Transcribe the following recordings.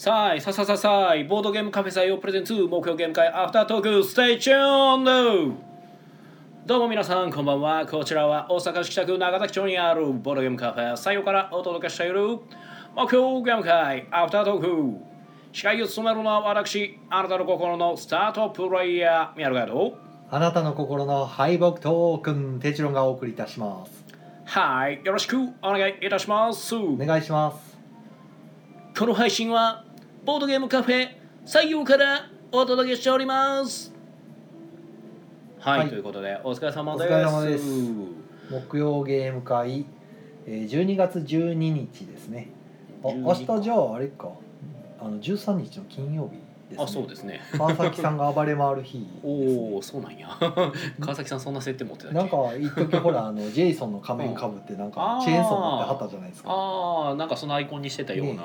さあさあさあさあさあボードゲームカフェ採用 presents 木曜ゲーム会アフタートーク stay tuned どうも皆さんこんばんは。こちらは大阪市北区中崎町にあるボードゲームカフェ採用からお届けしている木曜ゲーム会アフタートーク司会を務めるのは私あなたの心のスタートプレイヤー宮野ガイド。あなたの心の敗北トークンテチロンがお送りいたします。はいよろしくお願いいたします。お願いします。この配信はボードゲームカフェ採用からお届けしております。はい、はい。ということでお疲れ様です。お疲れ様です。木曜ゲーム会えー12月12日ですね。あ12明日じゃああれか。あの13日の金曜日ですね。あそうですね。川崎さんが暴れ回る日。です、おねお、そうなんや。川崎さんそんな設定持ってたなんか一時ほらあのジェイソンの仮面かぶってなんかチェーンソー持ってはったじゃないですか、ああなんかそのアイコンにしてたような、ね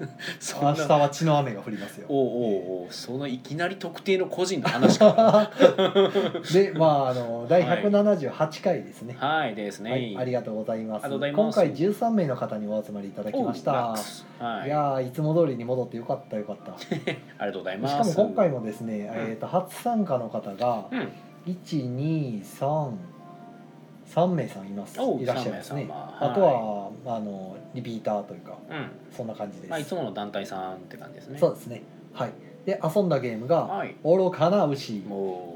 うん。そ明日は血の雨が降りますよ。おうおうおうそのいきなり特定の個人の話か でまああの第178回ですね、はい。ですね、はい、ありがとうございます。今回13名の方にお集まりいただきました。はい。いやーいつも通りに戻ってよかったよかった しありがとうございます。かも今回もですね、えー、と初参加の方がうん。1233名さんいます。いらっしゃいますね。あとはあのリピーターというかうん。そんな感じです、まあいつもの団体さんって感じですね。そうですね。はい。で遊んだゲームがはい「愚かな牛」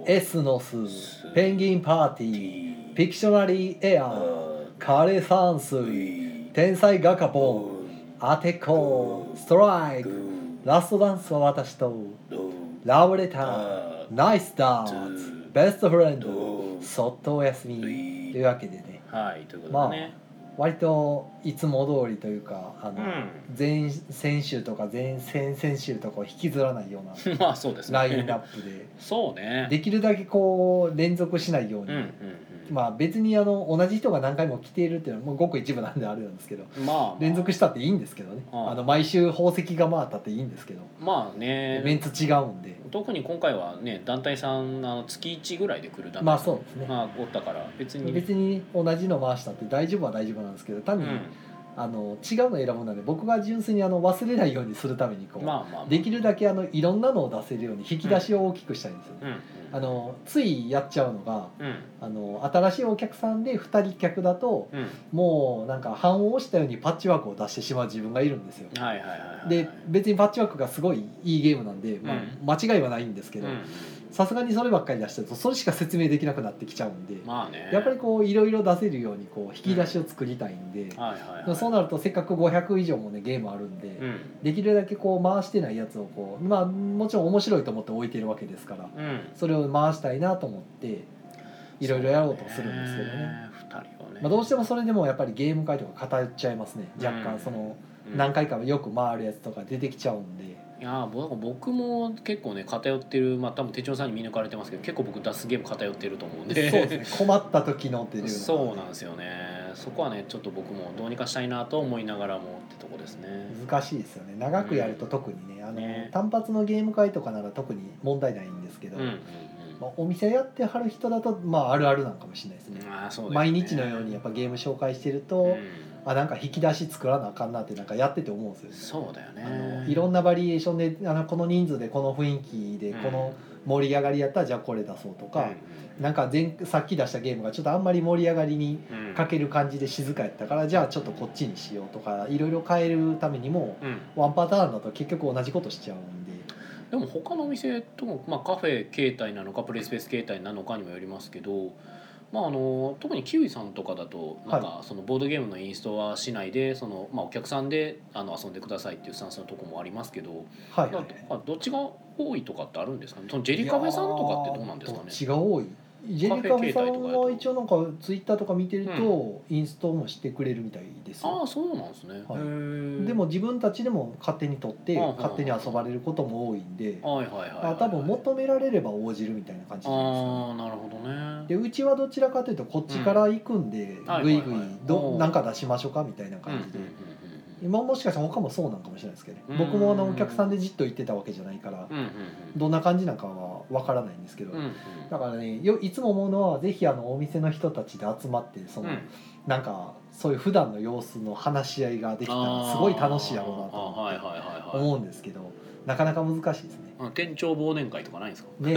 エスノス」「ペンギンパーティー」「ピクショナリーエアー」「枯山水」「天才ガカポン」「アテコ」「ストライク」「ラストダンスは私と」「ラブレター」「ナイスダーツ」「ベストフレンド」「そっとおやすみ」というわけでね。はいということでね、割といつも通りというかあの、うん。前先週とか前々々週とかを引きずらないような まあそうですね。ラインナップで。そうね。できるだけこう連続しないように、うんうんまあ別にあの同じ人が何回も来ているっていうのはもうごく一部なんであれなんですけどうんまあ、まあ、連続したっていいんですけどね。あの毎週宝石が回ったっていいんですけど。まあね。メンツ違うんで。特に今回はね団体さんあの月1ぐらいで来る団体まあそうですね。まあおったから別に。別に同じの回したって大丈夫は大丈夫なんですけど単に、うんあの違うの選ぶので僕が純粋にあの忘れないようにするためにこう、まあまあ、まあ、できるだけあのいろんなのを出せるように引き出しを大きくしたいんですよね。うん。うんあのついやっちゃうのがうん。あの新しいお客さんで2人客だとうん。もうなんか半を押したようにパッチワークを出してしまう自分がいるんですよ。はいはいはいはいで別にパッチワークがすごいいいゲームなんで、まあ、間違いはないんですけどうんさすがにそればっかり出してるとそれしか説明できなくなってきちゃうんで、まあね。やっぱりこういろいろ出せるようにこう引き出しを作りたいんで、はいはい、はい、そうなるとせっかく500以上もねゲームあるんで、うん。できるだけこう回してないやつをこうまあもちろん面白いと思って置いてるわけですからうん。それを回したいなと思っていろいろやろうとするんですけどね。二人をね、まあ、どうしてもそれでもやっぱりゲーム会とか偏っちゃいますね。若うん干そのうん。何回かよく回るやつとか出てきちゃうんでいやー僕僕も結構ね偏ってるまあ多分手帳さんに見抜かれてますけど結構僕出すゲーム偏ってると思うんで。そうですね。困った時のっていうのが。そうなんですよね。そこはねちょっと僕もどうにかしたいなと思いながらもってとこですね。難しいですよね。長くやると特にねあのね。単発のゲーム会とかなら特に問題ないんですけど、うんうんうん。まあ、お店やってはる人だとまああるあるなんかもしれないですね。まあそうね。毎日のようにやっぱゲーム紹介してると、うんあなんか引き出し作らなあかんなってなんかやってて思うんですよね。そうだよあねのいろんなバリエーションであのこの人数でこの雰囲気でうん。この盛り上がりやったらじゃあこれ出そうとか、なんか前さっき出したゲームがちょっとあんまり盛り上がりにうんうんかける感じで静かやったからじゃあちょっとこっちにしようとかいろいろ変えるためにもうん。ワンパターンだと結局同じことしちゃうんで。でも他のお店とも、まあ、カフェ形態なのかプレイスペース形態なのかにもよりますけど、まあ、あの特にキウイさんとかだとなんかそのボードゲームのインストはしないでその、まあ、お客さんであの遊んでくださいっていうスタンスのとこもありますけど、はいはい、まあどっちが多いとかってあるんですかね？そのジェリカフェさんとかってどうなんですかね？どっちが多い？ジェリカフェさんは一応なんかツイッターとか見てるとインストもしてくれるみたいですよ。ああそうなんですね、はい。でも自分たちでも勝手に取ってうんうんうん。勝手に遊ばれることも多いんではいはいはい、はい、あ多分求められれば応じるみたいな感じじゃないですかね。ああなるほどね。でうちはどちらかというとこっちから行くんで、はいぐいぐい。はいはいどうんなんか出しましょうかみたいなうんうん感じで、うん今もしかしたら他もそうなんかもしれないですけどね、うん。僕もあのお客さんでじっと行ってたわけじゃないから、どんな感じなんかはわからないんですけど、だからねよいつも思うのはぜひあのお店の人たちで集まってその、うん。なんかそういう普段の様子の話し合いができたらすごい楽しいやろうなと思うんですけどなかなか難しいですね。あ店長忘年会とかないんですか？ね。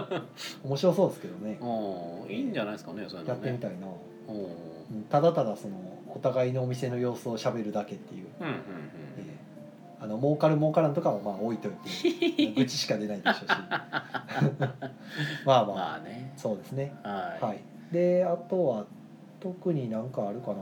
面白そうですけどね。うんいいんじゃないですかねそういうやのね。ってみたいな。ただただそのお互いのお店の様子をしゃべるだけっていう、うんうんええ。あの儲かる儲からんとかはまあ置いといて。愚痴しか出ないでしょうし。まあまあ、まあね。そうですね。はい、はい。であとは特になんかあるかな。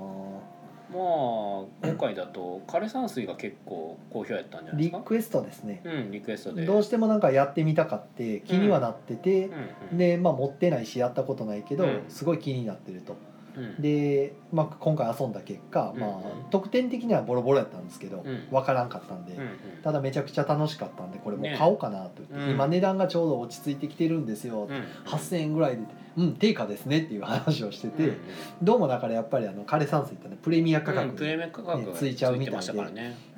まあ今回だと枯山水が結構好評やったんじゃないですか？リクエストですね。うんリクエストで。どうしてもなんかやってみたかって気にはなってて。うん、うんでまあ持ってないしやったことないけど、うん。すごい気になってると。うんで、まあ、今回遊んだ結果、まあ得点的にはボロボロやったんですけど、うん。分からんかったんで、ただめちゃくちゃ楽しかったんでこれもうね。買おうかなと言って、うん。今値段がちょうど落ち着いてきてるんですよ、うん。8,000円ぐらいでうん定価ですねっていう話をしてて、どうもだからやっぱりあの枯山水ってねプレミア価格、うんプレミア価格がねついちゃうみたいで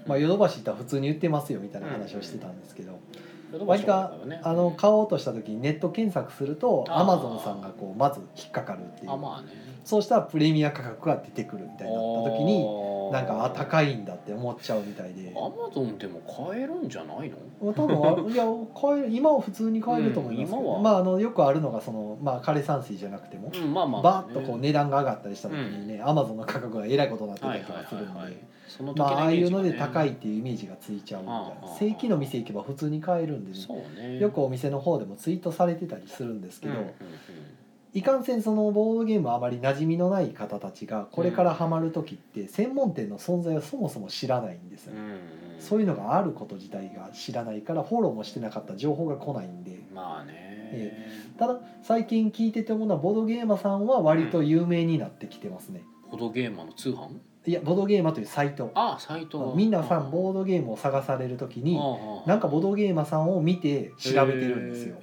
まあ、ヨドバシ行ったら普通に売ってますよみたいな話をしてたんですけど、割かあの買おうとした時にネット検索するとアマゾンさんがこうまず引っかかるっていう。あまあねそうしたらプレミア価格が出てくるみたいになった時にになんかあ高いんだって思っちゃうみたいで。アマゾンでも買えるんじゃないの？まあ多分あいや買える今は普通に買えると思いますけど、うん今は。まああのよくあるのがその、まあ、枯山水じゃなくても、うんまあまあバーッとこう値段が上がったりした時にね、アマゾンの価格がえらいことになってたりとかするんで、はいはいその時まあああいうので高いっていうイメージがついちゃうみたいなああ。正規の店行けば普通に買えるんでね。よくお店の方でもツイートされてたりするんですけど、うんうんいかんせんそのボードゲームあまり馴染みのない方たちがこれからハマる時って専門店の存在をそもそも知らないんですよ。ね、うん。うんそういうのがあること自体が知らないからフォローもしてなかった情報が来ないんで。まあね。えただ最近聞いてて思うのはボードゲーマーさんは割と有名になってきてますね、ボードゲーマーの通販？いやボードゲーマーというサイト。あサイト。がみんなさあんボードゲームを探される時にああなんかボードゲーマーさんを見て調べてるんですよ。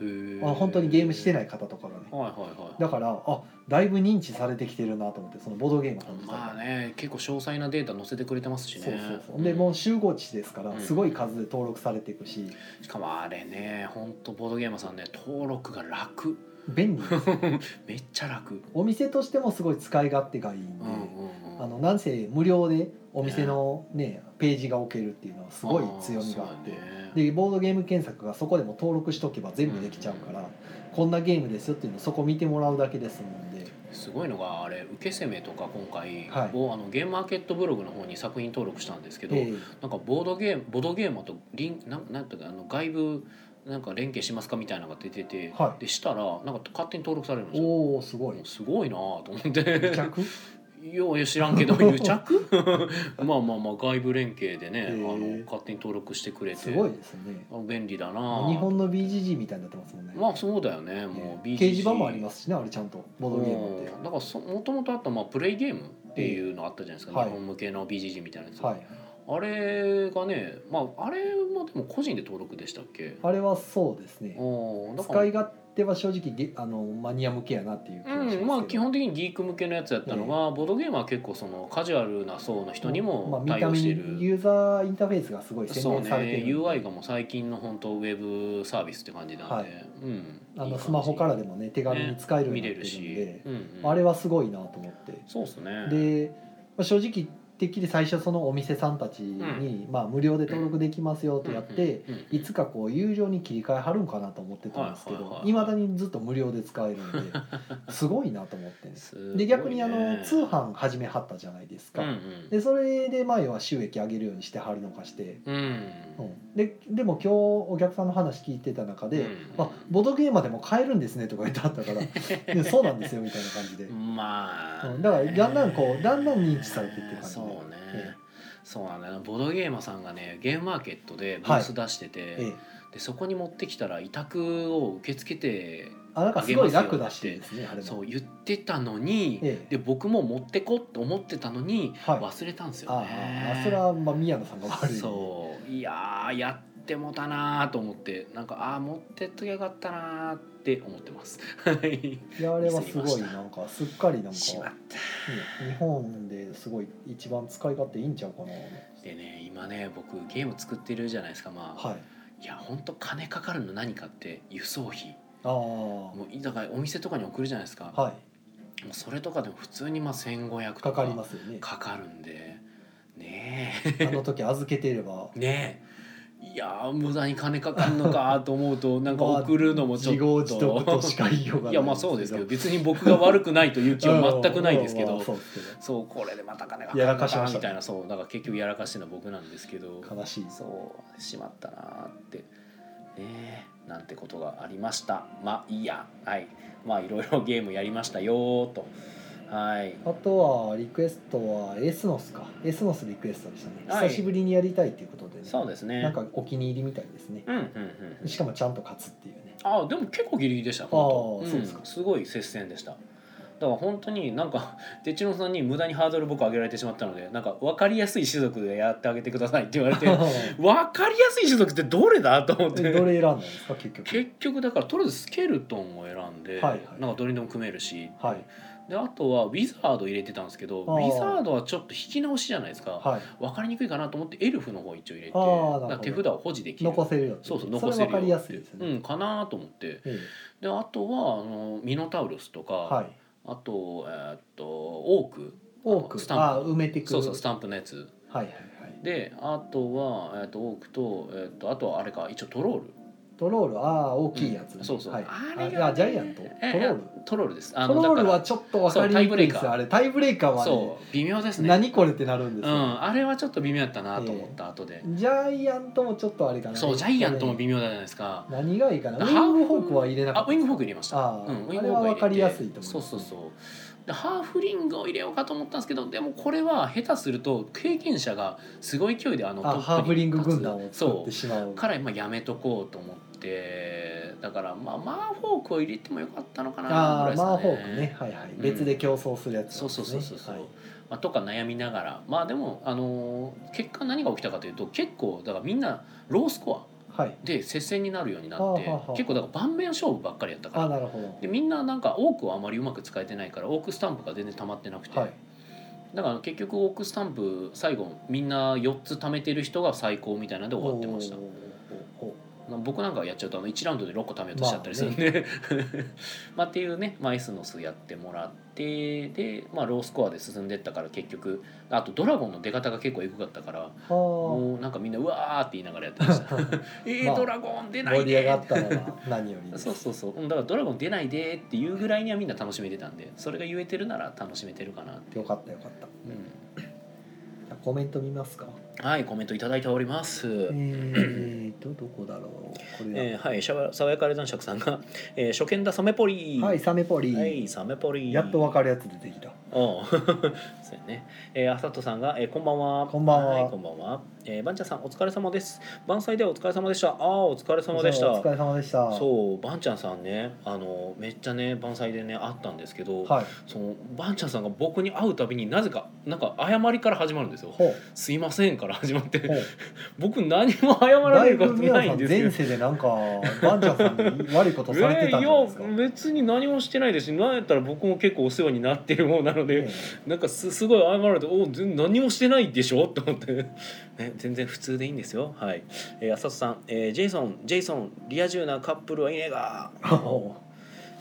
あ本当にゲームしてない方とかがね。はいはいはい。だからあだいぶ認知されてきてるなと思ってそのボードゲーマーさんまあね結構詳細なデータ載せてくれてますしね。そうそうそう。でもう集合値ですからうん。すごい数で登録されていくし。しかもあれね本当ボードゲーマーさんね登録が楽便利。で すめっちゃ楽。お店としてもすごい使い勝手がいいんで、うんうんうん。あのなんせ無料でお店のねページが置けるっていうのはすごい強みがあってでボードゲーム検索がそこでも登録しとけば全部できちゃうから、こんなゲームですよっていうのをそこ見てもらうだけですもんで。すごいのがあれ受け攻めとか今回、はい。ぼあのゲームマーケットブログの方に作品登録したんですけど、ええ。なんかボードゲームボードゲーマーとリンなんなんていうかあの外部なんか連携しますかみたいなのが出てて、はい。でしたらなんか勝手に登録されるんですよ。おおすごい。すごいなぁと思って。癒着？よう知らんけど 癒着？まあまあまあ外部連携でね、あの勝手に登録してくれて。すごいですね。あ便利だな。ぁ日本の BGG みたいになってますもんね、まあそうだよねもう BGG 掲示板もありますしねあれちゃんと。ボードゲームって。うん。だからそもともとあったまあプレイゲームっていうのあったじゃないですか、はい。日本向けの BGG みたいなやつ、はいあれがねまああれもでも個人で登録でしたっけ？あれはそうですね。使い勝手は正直ゲあのマニア向けやなっていう気がしますうん、まあ基本的にギーク向けのやつやったのが、ボードゲームは結構そのカジュアルな層の人にまあ、も対応している、ユーザーインターフェースがすごい洗そう練されてねるんで。UI がもう最近の本当ウェブサービスって感じなんで、はい。うん。あのスマホからでもね手軽に使えるよう見になってるんれるし。で、、うんうん、あれはすごいなと思って。そうですね。で、まあ、正直てっきり最初そのお店さんたちに、まあ、無料で登録できますよってやって、いつかこう有料に切り替えはるんかなと思ってたんですけどはいまだにずっと無料で使えるんで すごいなと思ってで逆にあの通販始めはったじゃないですか、でそれでまあ要は収益上げるようにしてはるのかして、うん。うん、ででも今日お客さんの話聞いてた中で「うん。あボドゲーマーでも買えるんですね」とか言ってあったから「でそうなんですよ」みたいな感じで、まあ、うん。だからだんだんこうだんだん認知されていってる感じ。でそうね、えそうなんだよ。なボードゲーマーさんがねゲームマーケットでブース出してて、ええ。でそこに持ってきたら委託を受け付けてあなんかすごい楽だしですねそう言ってたのに、ええ。で僕も持ってこって思ってたのにはい。忘れたんですよあね。あそれはまあ宮野さんが悪い。そう。いやーやってもたなーと思ってなんかあ持ってっときゃよかったなーって思ってます。はい。いやあれはすごいなんかすっかりなんか、しまっね、日本ですごい一番使い勝手いいんちゃうかな。たでね今ね僕ゲーム作ってるじゃないですか。まあ、はい。い、やほんと金かかるの何かって輸送費。ああもうだからお店とかに送るじゃないですか、はい。もうそれとかでも普通にまあ1500とかかかりますよね。かかるんで。ねあの時預けてれば。え。ねいやー無駄に金かかんのかと思うとなんか送るのもちょっと、自業自得としか言いようがないいやまあそうですけど別に僕が悪くないという気は全くないですけど そうこれでまた金がかやからるのかみたいなそうだから結局やらかしてるのは僕なんですけど悲しい。そうしまったなーってねえなんてことがありました。まあいいや。はい。まあいろいろゲームやりましたよーとはい。あとはリクエストはエスノスか。エスノスリクエストでしたね、はい。久しぶりにやりたいということでね。そうですね。なんかお気に入りみたいですね。うんうんうん。しかもちゃんと勝つっていうね。あでも結構ギリギリでした本当。あーそうですか。すごい接戦でした。だから本当になんか哲郎さんに無駄にハードル僕上げられてしまったのでなんか分かりやすい種族でやってあげてくださいって言われて 分かりやすい種族ってどれだと思って。えどれ選んだんですか結局。結局だからとりあえずスケルトンを選んで、はいはい。なんかどれにでも組めるし、はいであとはウィザード入れてたんですけどウィザードはちょっと引き直しじゃないですか。はい。分かりにくいかなと思ってエルフの方一応入れて手札を保持できる。残せるよそうそうそ残せるよかりやすいですね、うんかなと思って。えであとはあのミノタウルスとか、えはい。あと,、えーっとオーク。多くあのスタンプ。あ埋めていくそうそうスタンプのやつ。はいはいはい。であとは、えーっとオークと,、えーっとあとはあれか一応トロールトロール？ああ大きいやつ、うん。そうそう、はい、あれあいやジャイアント？トロえール？トロールです。あトロールはちょっと分かりにくいですあれタイブレーカーはね。そう微妙ですね。何これってなるんですよ、うん。あれはちょっと微妙やったなと思った後で、ジャイアントもちょっとあれかな。そうジャイアントも微妙じゃないですか。何がいいかな？ウィングフォークは入れなかったあウィングフォーク入れました。あー。うん、ウィンあれはグフォーク入れて。分かりやすいと思いますそうそうそう。でハーフリングを入れようかと思ったんですけどでもこれは下手すると経験者がすごい勢いであのあトップにハーフリング軍団を作ってしまう。から今やめとこうと思ってだからまあマーフォークを入れてもよかったのかなぐらいあですかね。あマーフォークね。はいはい、うん。別で競争するやつそうそうそうそうそう、はい。まあ、とか悩みながら。まあでもあのー結果何が起きたかというと結構だからみんなロースコアはいで接戦になるようになって結構だから盤面勝負ばっかりやったかあらでみんななんか多くはあまりうまく使えてないからオークスタンプが全然溜まってなくて、はい。だから結局オークスタンプ最後みんな4つ貯めてる人が最高みたいなんで終わってましたおーおーおー僕なんかやっちゃうとあの1ラウンドで6個貯めようとしちゃったりするんで、まあ っていうね、まあ、エスノスやってもらってで、まあ、ロースコアで進んでったから結局あとドラゴンの出方が結構エグかったからはもうなんかみんなうわーって言いながらやってました。えー、まあドラゴン出あないで。何より そうそうそう。うんだからドラゴン出ないでっていうぐらいにはみんな楽しめてたんでそれが言えてるなら楽しめてるかなって、よかったよかった。うん、コメント見ますかはいコメントいただいております、えーとどこだろう？これだ、えーはいしゃわ爽やかレ男爵さんが、えー、初見だサメポリ。はいサメポリ、はいサメポリ。やっとわかるやつ出てきたおう そうやね。えー、あさとさんが、えー、こんばんは。こんばんはいこんばんは。えー、ばんちゃんさん、お疲れ様です。晩祭ではお疲れ様でした。ああ、お疲れ様でした。お疲れ様でしたそう、ばんちゃんさんね、あの、めっちゃね、晩祭でね、会ったんですけど。はいその、ばんちゃんさんが僕に会うたびになぜか、なんか謝りから始まるんですよ。すいませんから始まって。僕何も謝られることないんですけど前。世でなんかバンチャーさんに悪いことされてたんですか、えーいや別に何もしてないですしなんやったら僕も結構お世話になってる方なので、えなんかすすごい謝られて「お全何もしてないでしょ?」と思って、ね、全然普通でいいんですよ。はい、えー、浅田さん、えージェイソン。ジェイソンリア充なカップルはいねえが。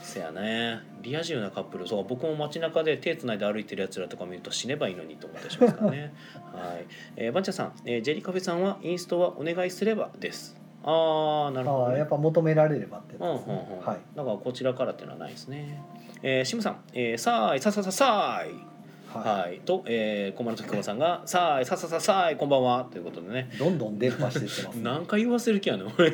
せやね。リア充なカップル。そう僕も街中で手つないで歩いてるやつらとか見ると死ねばいいのにと思ったりしますからね。はい、えー、バンチャさん、えー、ジェリカフェさんはインストはお願いすればです。ああなうるほど、ね。やっぱ求められればってうはい。だからこちらからっていうのはないですね。えー、シムさん、えー、さーいささささーい。ははい、と、えー、小丸時駒さんが、さーいささささーい、こんばんは。ということでね。いどんどん伝播していってますね。何回言わせる気やねん俺。は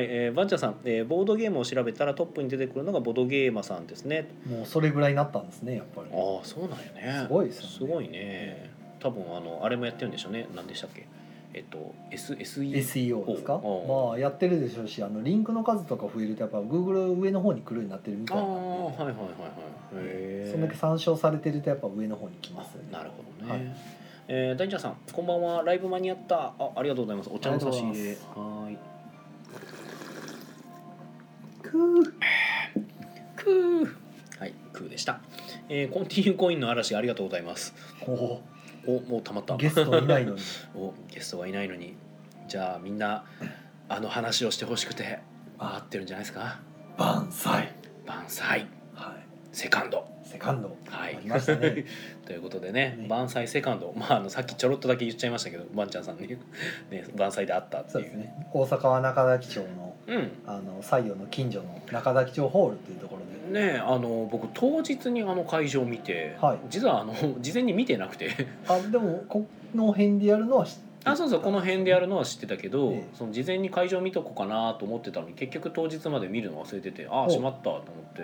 い、えー、バンチャさん、えー、ボードゲームを調べたらトップに出てくるのがボードゲーマーさんですね。もうそれぐらいになったんですねやっぱり。ああそうなんやね。すごいですよね。すごいね。多分あのあれもやってるんでしょうね。何でしたっけ？えっと S SE SEO ですか？まあやってるでしょうしあのリンクの数とか増えるとやっぱ Google 上の方に来るようになってるみああたいな。んではいはいはいはいそんだけ参照されてるとやっぱ上の方に来ますよね。なるほどね、はい。えー、大ちゃんさんこんばんは。ライブ間に合った。あありがとうございます。お茶の差し入れはーいくークー。はいクーでした、えー、コンティニューコインの嵐ありがとうございます。おおおもうたまった。ゲストいないのに。おゲストがいないのに。じゃあみんなあの話をしてほしくて回ってるんじゃないですか？万歳万歳はセカンド。セカンド。はい。ありましたね。ということでねね。万歳セカンド。まああのさっきちょろっとだけ言っちゃいましたけどバンちゃんさんに ね万歳であったっていう。そうですね。大阪は中崎町のうん。あの西洋の近所の中崎町ホールというところでねあの僕当日にあの会場を見て、はい。実はあの 事前に見てなくて。あでもこの辺でやるのは知ってあそうそうこの辺でやるのは知ってたけど、ええ。その事前に会場見とこうかなと思ってたのに結局当日まで見るの忘れててああしまったと思って。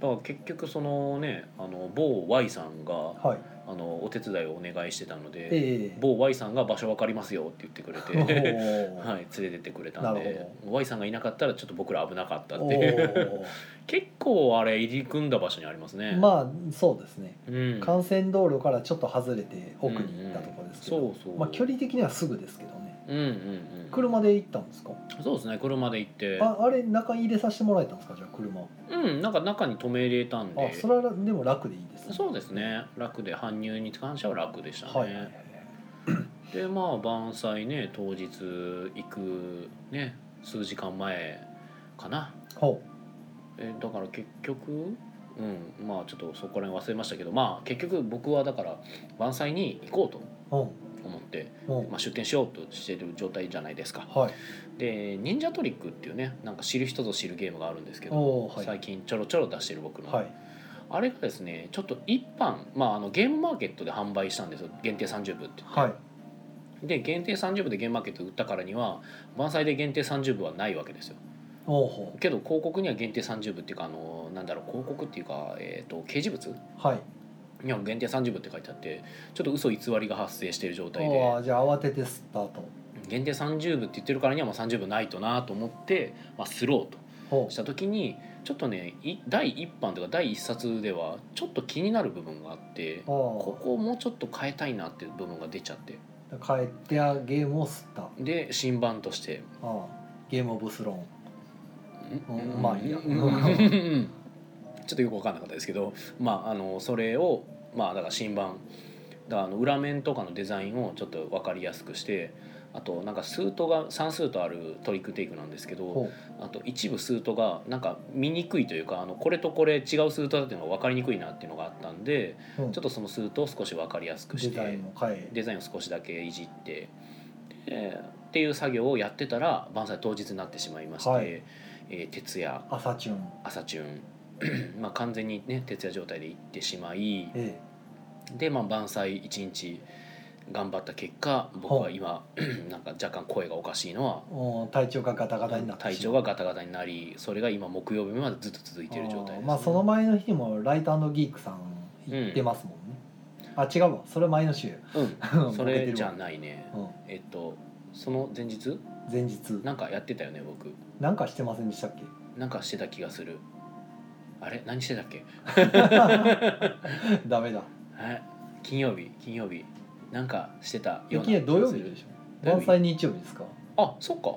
だから結局そのねあの某 Y さんがはいあのお手伝いをお願いしてたので、ええ。某 Y さんが場所分かりますよって言ってくれおて、ー。はい、連れてってくれたんなでる Y さんがいなかったらちょっと僕ら危なかったっておいう。結構あれ入り組んだ場所にありますね。ーまあそうですね。うん、幹線道路からちょっと外れて奥に行ったところですけど、そうそう、まあ距離的にはすぐですけどねうんうんうん。車で行ったんですか？そうですね車で行って。ああれ中に入れさせてもらえたんですか？じゃあ車。うんなんか中に止め入れたんで。あそれはでも楽でいいですね。そうですね。楽で搬入に関しては楽でしたね、はいはいはいでまあ晩祭ね当日行くね数時間前かな。ほえだから結局うんまあちょっとそこら辺忘れましたけどまあ結局僕はだから晩祭に行こうと。うほ思って、まあ、出店しようとしてる状態じゃないですか。はい。で忍者トリックっていうねなんか知る人ぞ知るゲームがあるんですけど、はい。最近ちょろちょろ出してる僕の、はい。あれがですねちょっと一般、まあ、あのゲームマーケットで販売したんですよ。限定30部って言って、はい。で限定30部でゲームマーケットで売ったからには満載で限定30部はないわけですよ。けど広告には限定30部っていうかあのなんだろう広告っていうか、えー、と掲示物うはいには限定30部って書いてあってちょっと嘘偽りが発生している状態あであじゃあ慌ててスタート限定30部って言ってるからにはまあ30部ないとなと思って、まあ、スローとほした時にちょっとねい第1版とか第1冊ではちょっと気になる部分があってうここをもうちょっと変えたいなっていう部分が出ちゃって。ああ帰ってやゲームを吸った。あで新版として。あゲームオブスローン。うん？うんまあいいやちょっとよく分かんなかったですけどまああのそれをまあだから新版だあの裏面とかのデザインをちょっと分かりやすくしてあとなんかスートが3スートあるトリックテイクなんですけどほあと一部スートがなんか見にくいというかあのこれとこれ違うスートだっていうのが分かりにくいなっていうのがあったんでう、う。んちょっとそのスートを少し分かりやすくしてデザインを少しだけいじってでっていう作業をやってたら晩祭当日になってしまいまして、はい。えー徹夜。朝チューン。朝チューン まあ完全にね徹夜状態で行ってしまいえで、まあ、晩祭一日頑張った結果僕は今 なんか若干声がおかしいのは体調がガタガタになって体調がガタガタになりそれが今木曜日までずっと続いている状態です、あーまあその前の日にもライトギークさん行ってますもんね、あ違うわ。それ前の週。うん。それじゃないね。うん。えっとその前日？前日。なんかやってたよね僕。なんかしてませんでしたっけ？なんかしてた気がするあれ？何してたっけ？ダメだ。はい金曜日？金曜日？なんかしてたような雪は土曜日でしょ。盆栽日。曜日ですか？あそっか。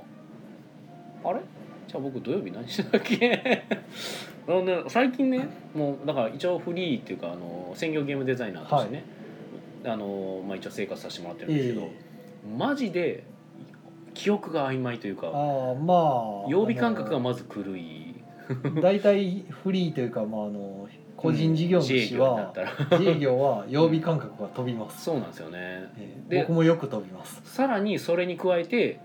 あれ？じゃあ僕土曜日何してたっけ？あのね最近ねもうだから一応フリーっていうかあの専業ゲームデザイナーとしてね、あのまあ、一応生活させてもらってるんですけど、えマジで記憶が曖昧というかああまあ曜日感覚がまず狂い 大体フリーというかまああの個人事業主は業になったら。自営業は曜日感覚が飛びます、そうなんですよね。ええで僕もよく飛びます。さらにそれに加えて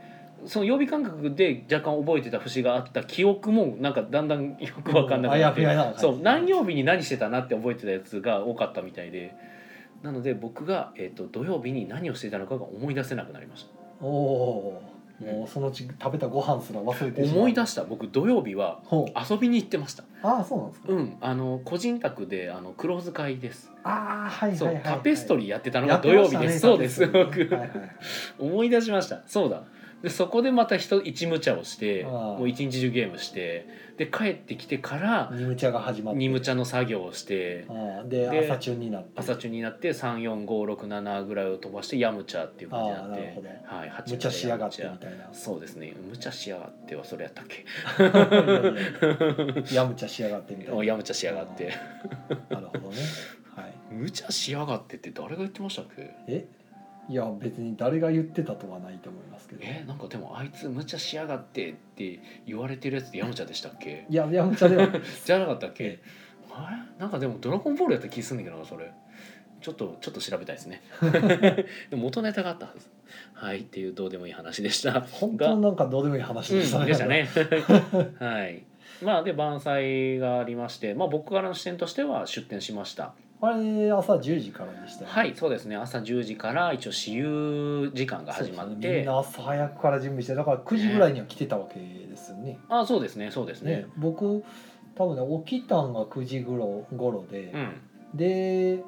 その曜日感覚で若干覚えてた節があった記憶もなんかだんだんよく分かんなくあなって。やふやな感じそう何曜日に何してたなって覚えてたやつが多かったみたいで。なので僕が、えー、と土曜日に何をしていたのかが思い出せなくなりましおおーもうそのうち食べたご飯すら忘れてしまう。た思い出した。僕土曜日はほう。遊びに行ってました。ああそうなんですか、うん。あの個人宅であのクローズ会です。ああはいはいそう、はい、はい、タペストリーやってたのが土曜日です、そうです僕。リーはいはい。思い出しました。そうだ。でそこでまた人一無茶をしてあーもう一日中ゲームしてで帰ってきてからニムチャが始まって。二無茶の作業をしてでで朝中になって。朝中になって34567ぐらいを飛ばしてヤムチャっていう感じになってはい八無茶しやがってみたいな。そうですね。無茶しやがってはそれやったっけ？いやむちゃしやがってみたいな。ヤムチャしやがって。なるほどね。はい。無茶しやがってって誰が言ってましたっけ？え？いや別に誰が言ってたとはないと思いますけど。えなんかでもあいつ無茶しやがってって言われてるやつってヤムチャでしたっけ？いややむちゃでは。じゃなかったっけ？えあれ？なんかでも「ドラゴンボール」やった気すんねんけどなそれ。ちょっとちょっと調べたいですね。でも元ネタがあったはず。はいっていうどうでもいい話でした。本当なんかどうでもいい話でしたね。うん、でしたね。はい。まあで晩祭がありまして、まあ、僕からの視点としては出店しましたあれ朝10時からでしたよね。はいそうですね。朝10時から一応私有時間が始まっそうですね。みて、んな朝早くから準備してだから9時ぐらいには来てたわけですよね。あそうですねそうですね。ね僕多分ね起きたんが9時頃頃で、うん。で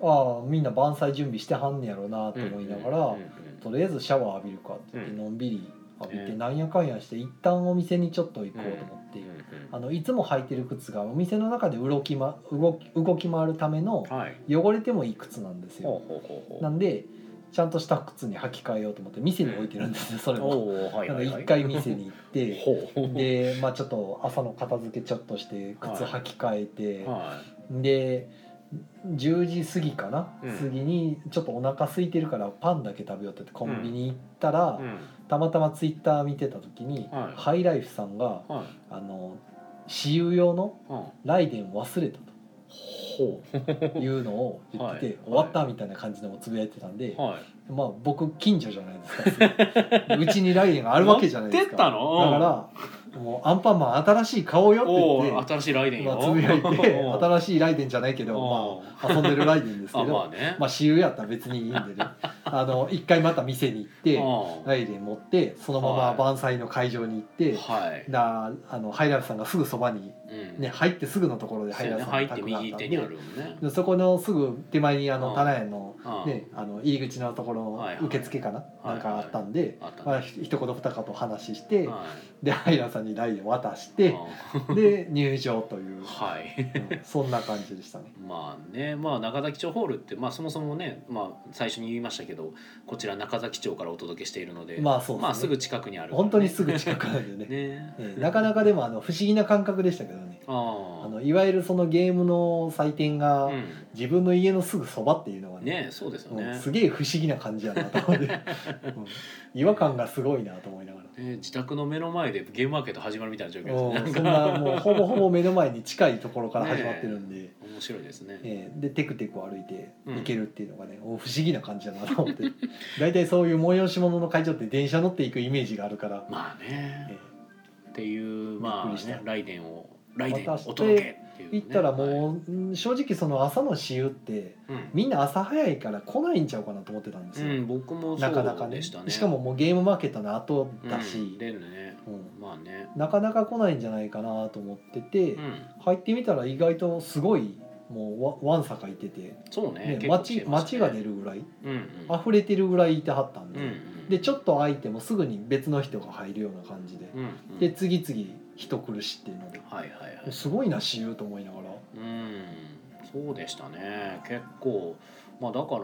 ああみんな晩祭準備してはんねやろうなと思いながら、うんうんとりあえずシャワー浴びるかって言ってうん。のんびり浴びて、ねなんやかんやして一旦お店にちょっと行こうと思って、う。んうん。あのいつも履いてる靴がお店の中で動き,、ま、動き動き回るためのはい。汚れてもいい靴なんですよ。なんでちゃんとした靴に履き替えようと思って店に置いてるんですよそれも。なので一回店に行って でまあちょっと朝の片付けちょっとして靴履き替えて、はで10時過ぎかな、うん。過ぎにちょっとお腹空いてるからパンだけ食べようって言ってコンビニ行ったら、いうんたまたまツイッター見てた時に、はい。ハイライフさんがはい。あの私有用のうん。ライデンを忘れたというのを言ってて、はい。終わったみたいな感じでもつぶやいてたんで、はい。まあ僕近所じゃないですかうちにライデンがあるわけじゃないですか。持ってったの？だからもうアンパンマン新しい顔よってお言ってお新しいライデンよ、まあ、つぶやいておー 新しいライデンじゃないけど、おまあ、遊んでるライデンですけ あどまあね。まあ私有やったら別にいいんでね。あの一回また店に行ってうん。ライデン持ってそのまま晩祭の会場に行って、はい、だあのハイライフさんがすぐそばに、うん。ね、入ってすぐのところでハイライそうねフさんの宅があ入って右ったんで手にあるもんね。でそこのすぐ手前にあのうん。棚屋の,、うん。ね、あの入り口のところのはいはい。受付かな、はいなんかあったんで、あったね。まあ、ひ一言二言話して、はでハイラさんにライデン渡しいて、うんで入場という、はい。うんそんな感じでしたね。まあねまあ中崎町ホールってまあそもそもねまあ最初に言いましたけどこちら中崎町からお届けしているのでまあそうね。まあすぐ近くにあるね、本当にすぐ近くなんでね。ね。ええなかなかでもあの不思議な感覚でしたけどね。ああ。のいわゆるそのゲームの祭典があ自分の家のすぐそばっていうのがうんねねそうですよね。うんすげえ不思議な感じやなと思って、うん違和感がすごいなと思いながら。ね自宅の目の前でゲームマーケット始まるみたいな状況うんですね。そんなもうほぼほぼ目の前に近いところから始まってるんで、面白いですね。ええでテクテク歩いてうん。行けるっていうのがね、お不思議な感じだなと思って。大体そういう催し物の会場って電車乗っていくイメージがあるから、まあね。えっていうまあねライデンをライデン渡してお届けっていうね、え行ったらはいもう、うん正直その朝の私有ってうん。みんな朝早いから来ないんちゃうかなと思ってたんですよ、うん、僕もそなかなかね。したね。しかももうゲームマーケットの後だうんし、うん。まあね。なかなか来ないんじゃないかなと思ってて、うん。入ってみたら意外とすごいもうわわんさかいてて、そうね。ね、街ね。街が出るぐらいうんうん。溢れてるぐらいいてはったんで、うんうん。でちょっと空いてもすぐに別の人が入るような感じで、うんうん。で次々人来るしっていうので、はいはいはい。すごいな私有と思いながら。うん。そうでしたね。結構。まあだから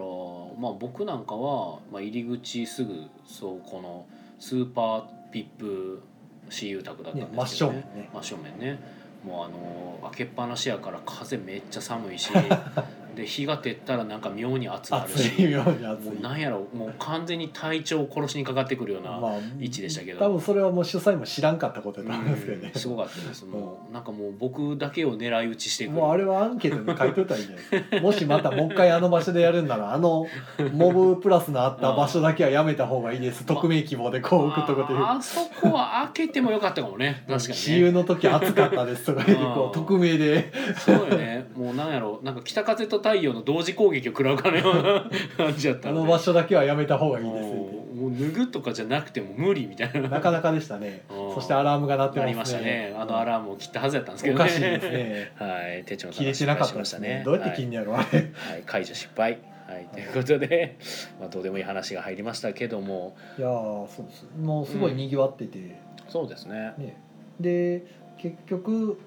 まあ僕なんかは、まあ、入り口すぐそうこのスーパーピップ私有宅だったんねですけどね真正面ね。真正面ね。もうあの開けっぱなしやから風めっちゃ寒いし で日が照ったらなんか妙に暑くなるし。暑いように暑い。もうなんやろもう完全に体調を殺しにかかってくるような、まあ位置でしたけど。多分それはもう主催も知らんかったことだと思うんですけどね。うんすごかったです。もうなんかもう僕だけを狙い撃ちしてくる。もうあれはアンケートに書いといたらいいんじゃないですか。もしまたもう一回あの場所でやるんならあのモブプラスのあった場所だけはやめた方がいいです。匿名希望でこう送っとくという。ああそこは開けてもよかったかもね。確かに私ね有の時暑かったですとか言ってこうんう匿名で。そうよね。もうなんやろなんか北風と太陽の同時攻撃を食らうかのような 感じやったあの場所だけはやめた方がいいですって。もうもう脱ぐとかじゃなくても無理みたいな。なかなかでしたね。うん。そしてアラームが鳴ってありましたね。あのアラームを切ったはずやったんですけどおかしいですね。はい。手帳の切れてなかったですね。どうやって切んねやろあれ。はい、はい、解除失敗。はい。ということで、まあ、どうでもいい話が入りましたけども。いやーそうです。もうすごい賑わってて、そうですね。ね、で結局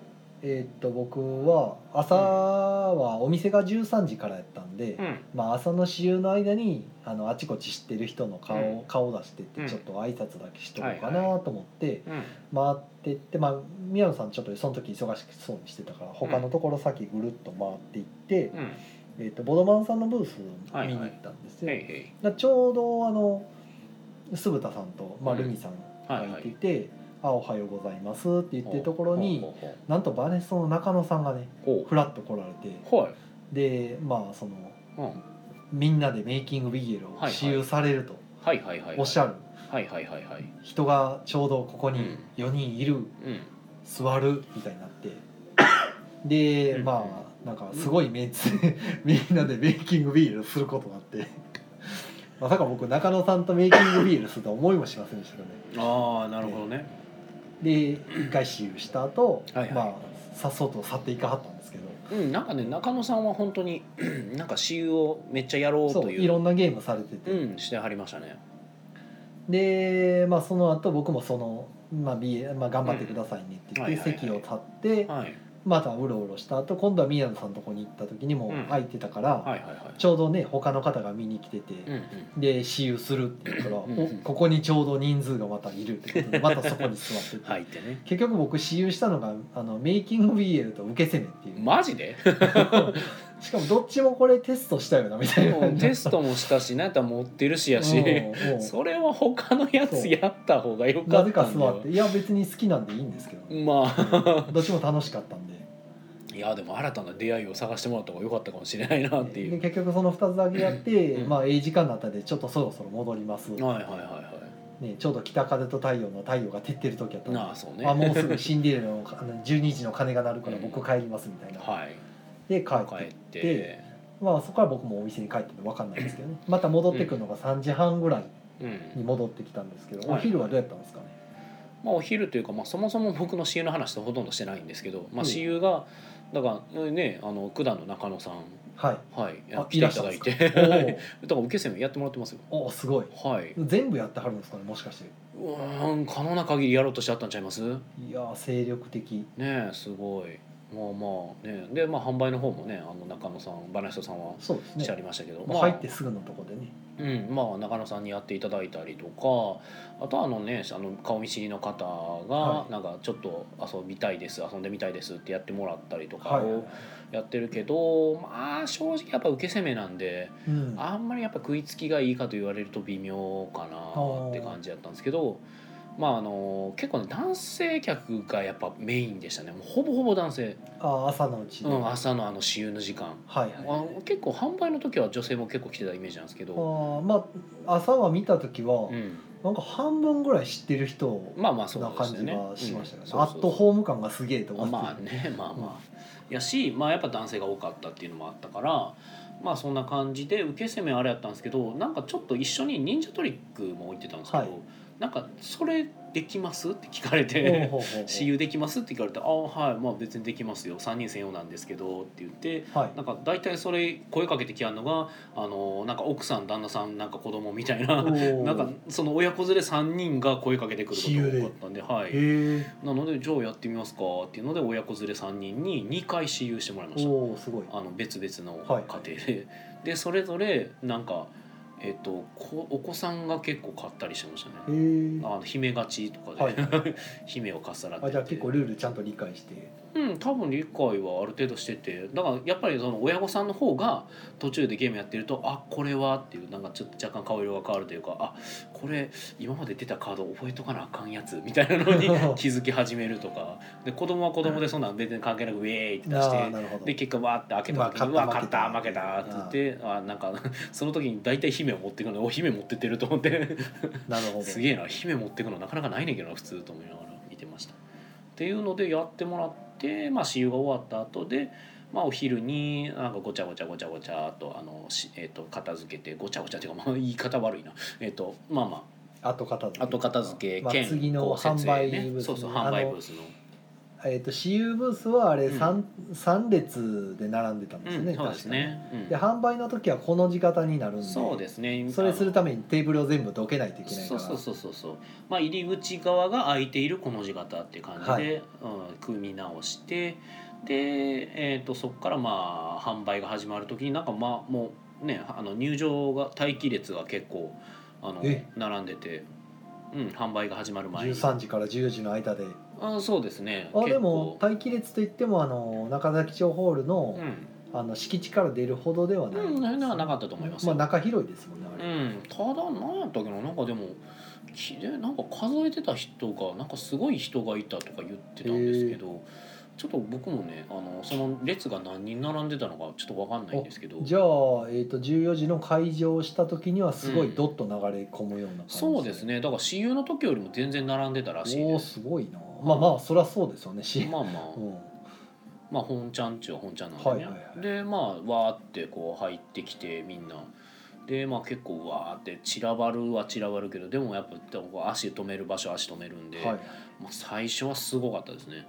えーっと僕は朝はお店が13時からやったんで、うん。まあ、朝の私有の間にあのあちこち知ってる人の顔,、うん。顔出してってうん。ちょっと挨拶だけしとこうかなと思ってうん回ってって、まあ、宮野さんちょっとその時忙しそうにしてたから他のところ先ぐるっと回っていって、うん。えーっとボドマンさんのブース見に行ったんですよ。へいへい。だちょうどあの鈴田さんと、まあ、うんルミさんがいてて、「あおはようございます」って言ってるところになんとバネストの中野さんがねうほう。フラッと来られてでまあそのうん。みんなでメイキングビゲルを私有されるとはいはいはいおっしゃる。はいはいはいはい。人がちょうどここに4人いる。うん。座る。みたいになって。でうん。まあなんかすごいメンツでみんなでメイキングビールすることになって。まさか僕中野さんとメイキングビールするとは思いもしませんでしたけどね。ああなるほどねで一回私有した後、はいはい。まあさっそうと去っていかはったんですけど。うんなんかね中野さんは本当に なんか私有をめっちゃやろうという。いろんなゲームされてて、うんしてはりましたね。で、まあ、その後僕もその、まあ BA まあ、頑張ってくださいねって言って、うんはいはいはい。席を立って、はいまたうろうろした後今度は宮野さんのとこに行った時にもうん。空いてたから、はいはいはい。ちょうどね他の方が見に来てて、で私有するって言うから、うんおここにちょうど人数がまたいるってことでまたそこに座ってて、入ってね。結局僕私有したのがあのメイキング BL と受け攻めっていう、マジで？しかもどっちもこれテストしたよなみたいな。もうテストもしたしなんや持ってるしやし。それは他のやつやった方がよかなぜかったんだよ。座って。いや別に好きなんでいいんですけど、まあ。どっちも楽しかったんでいやでも新たな出会いを探してもらった方が良かったかもしれないなっていう。で結局その2つだけやって、うん。まあええ時間になったんでちょっとそろそろ戻ります、はいはいはいはい。ね、ちょうど北風と太陽の太陽が照ってる時やったんで。なあそうね。あもうすぐ シンデレラのあの12時の鐘が鳴るからうん。僕帰りますみたいな、はい。で帰って。帰って。まあそこから僕もお店に帰ってて分かんないですけどね。また戻ってくるのが3時半ぐらいうん。に戻ってきたんですけど、はい。お昼はどうやったんですかね、まあお昼というかまあそもそも僕の私有の話とほとんどしてないんですけどまあうん。私有がだからねあの九段の中野さん。はい。はい。あ来ていただいて。だから受け攻めやってもらってますよ。おおすごい。はい。全部やってはるんですかねもしかして。うーん可能な限りやろうとしてあったんちゃいます？ねいやー精力的。えすごい。まあまあね。でまあ販売の方もねあの中野さんバナシトさんはそうですしてあねりましたけど、もう入ってすぐのとこでねうん、まあ中野さんにやっていただいたりとかあとはあのねあの顔見知りの方がはなんかちょっと遊びたいです遊んでみたいですってやってもらったりとかはいをやってるけど、まあ正直やっぱ受け攻めなんでうんあんまりやっぱ食いつきがいいかと言われると微妙かなって感じだったんですけど。まああの結構ね男性客がやっぱメインでしたね。もうほぼほぼ男性、あ朝のうちに、うん、はい朝のあの私有の時間。はいあ結構販売の時は女性も結構来てたイメージなんですけあど、ーまあ朝は見た時は、うん、なんか半分ぐらい知ってる人まあまあそうな感じがしましたね、アットホーム感がすげえと思って。まあねまあまあ、やしまあやっぱ男性が多かったっていうのもあったからまあそんな感じで受け攻めあれやったんですけどなんかちょっと一緒に忍者トリックも置いてたんですけど、はいなんか「それできます?」って聞かれてほうほうほう「私有できます?」って聞かれて「ああはいまあ別にできますよ。3人専用なんですけど」って言ってはい。なんか大体それ声かけてきやんのがあのなんか奥さん旦那さんなんか子供みたいな なんかその親子連れ3人が声かけてくることが多かったんで、はい、なのでじゃあやってみますかっていうので親子連れ3人に2回私有してもらいました。おおすごい。あの別々のはい。家庭で、でそれぞれなんか、えっとこお子さんが結構買ったりしてましたへねえあの姫勝ちとかで、はい 姫をかっさらって。あじゃあ結構ルールちゃんと理解してうん。多分理解はある程度しててだからやっぱりその親御さんの方が途中でゲームやってるとあこれはっていうなんかちょっと若干顔色が変わるというかあこれ今まで出たカード覚えとかなあかんやつみたいなのに 気づき始めるとか。で子供は子供でそんなん別に関係なくウェーイって出してで結果わーって開けた時に「うまあわ勝った負けた」って言ってあなんかその時に大体姫を持っていくのお姫持ってってると思ってなるほどすげえな姫持ってくのなかなかないねんけどな普通と思いながら見てました。っていうのでやってもらって、まあ、私有が終わった後で、まあ、お昼になんかごちゃごちゃごちゃごちゃとあのし、えー、と片付けてごちゃごちゃっていうか、まあ、言い方悪いな、えーとまあま後片付け。あ後片付けまあ兼次のこう設営販売ブースそうそうね販売ブースのえっ、と私有ブースはあれうん。三三列で並んでたんですよね、うん、そうですね、うん。確かで販売の時はこの字型になるんでそうですね。それするためにテーブルを全部どけないといけないから。そうそうそうそうそう。まあ入り口側が空いているこの字型っていう感じで、はい。うん、組み直してで、えー、とそこからまあ販売が始まる時になんかまあもうねあの入場が待機列が結構あのえ？並んでて、うん、販売が始まる前に。13時から14時の間であそうですね。あでも待機列といってもあの中崎町ホールのうん。あの敷地から出るほどではない。うんそれではなかったと思いますよ。まあ中広いですもんねあれ、うん、ただ何やったっけななんかでもきでなんか数えてた人がなんかすごい人がいたとか言ってたんですけどちょっと僕もねあのその列が何人並んでたのかちょっと分かんないんですけど。じゃあ、えー、と14時の開場した時にはすごいドッと流れ込むような感じ、そうですね。だから私有の時よりも全然並んでたらしいおおですすごいなまあまあそりゃそうですよねし、まあまあ。うん、まあ本ちゃんっちゅうは本ちゃんなんでね、はいはいはい。でまあわーってこう入ってきてみんな。でまあ結構わーって散らばるは散らばるけどでもやっぱ足止める場所足止めるんで、はい。まあ、最初はすごかったですね。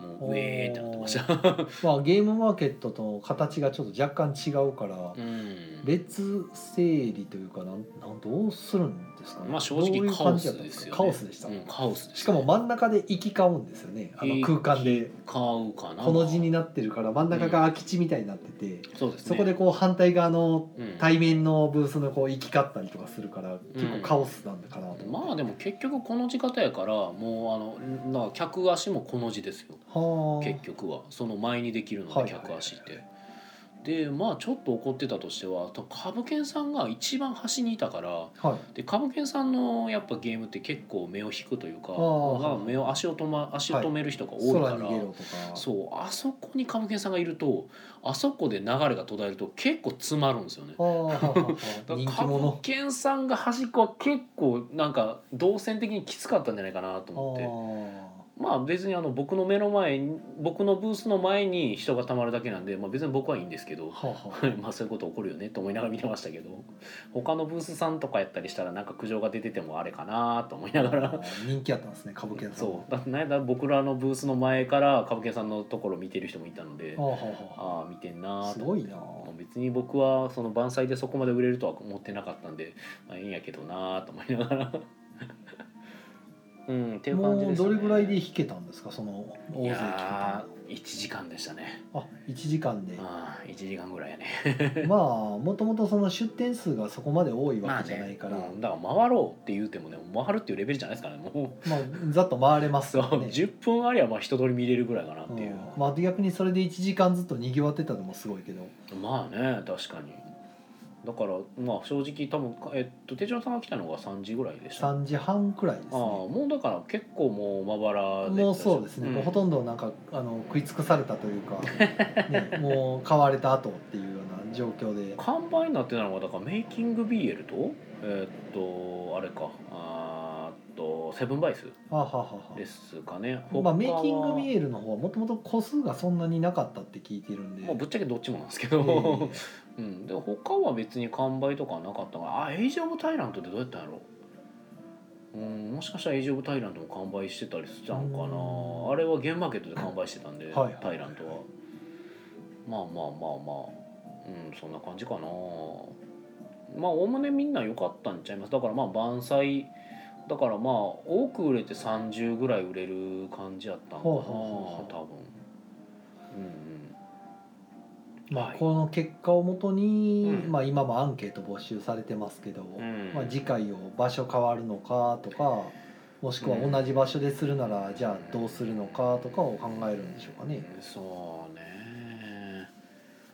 もうウェーってなってました。まあゲームマーケットと形がちょっと若干違うから、うん。別整理というかなんなんどうするん？ですかね。まあ正直カオスですよね。カオスでした、うん、カオスしかも真ん中で行き交うんですよね。あの空間で。買うかな。この字になってるから真ん中が空き地みたいになってて、そうですね。そこでこう反対側のうん対面のブースのこう行き交ったりとかするから結構カオスなんだかなと思って、まあでも結局この字型やからもうあのな客足もこの字ですよ。はあ。結局は。その前にできるのではいはいはい。客足って。でまあちょっと怒ってたとしては株券さんが一番端にいたからはい。で株券さんのやっぱゲームって結構目を引くというか目を足を止,、ま、足を止める人が多いから、空逃げろとか。そうあそこに株券さんがいるとあそこで流れが途絶えると結構詰まるんですよね。株券 さんが端っこは結構なんか動線的にきつかったんじゃないかなと思って。まあ別にあの僕の目の前に僕のブースの前に人がたまるだけなんで、まあ、別に僕はいいんですけどはあは まあそういうこと起こるよねと思いながら見てましたけど 他のブースさんとかやったりしたらなんか苦情が出ててもあれかなと思いながあらー人気あったんですね株券さんそう。だってなんやったら僕らのブースの前から株券さんのところ見てる人もいたのではあはあはあ。あ見てんなすごいな別に僕はその万歳でそこまで売れるとは思ってなかったんで、まあ、いいんやけどなーと思いながらうんっていう感じもうです、ね、どれぐらいで弾けたんですか？その大い勢来てたやー1時間でしたね。あ1時間で。ああ1時間ぐらいやね。まあもともとその出店数がそこまで多いわけじゃないから、うんだから回ろうって言うてもね回るっていうレベルじゃないですからね。もうまあざっと回れますね。10分ありゃまあ人通り見れるぐらいかなっていう、うんまあ逆にそれで1時間ずっとにぎわってたのもすごいけど。まあね確かにだからまあ正直多分えっと手帳さんが来たのが3時ぐらいでした。3時半くらいですああねもうだから結構もうまばらでもうそうですね、ん。もうほとんどなんかあの食い尽くされたというか、ね、もう買われた後っていうような状況で。完売になってたのがだからメイキング BL とえーっとあれか。あーっとセブンバイスあははは。ですかね。まあ、メイキングミエルの方はもともと個数がそんなになかったって聞いてるんで、まあ、ぶっちゃけどっちもなんですけど、え うん、で他は別に完売とかはなかったか。らあエイジ・オブ・タイラントってどうやったんやろ？うん、もしかしたらエイジ・オブ・タイラントも完売してたりしたんかな。うん。あれはゲームマーケットで完売してたんで、はいはいタイラントは。まあまあまあまあ。うんそんな感じかな。まあおおむねみんな良かったんちゃいます。だからまあ万歳だからまあ多く売れて30ぐらい売れる感じやったんかなほうほうほうほう。多分。うんまあはいこの結果をもとに、うん。まあ、今もアンケート募集されてますけど、うん。まあ、次回を場所変わるのかとかもしくは同じ場所でするなら、じゃあどうするのかとかを考えるんでしょうかね。そうね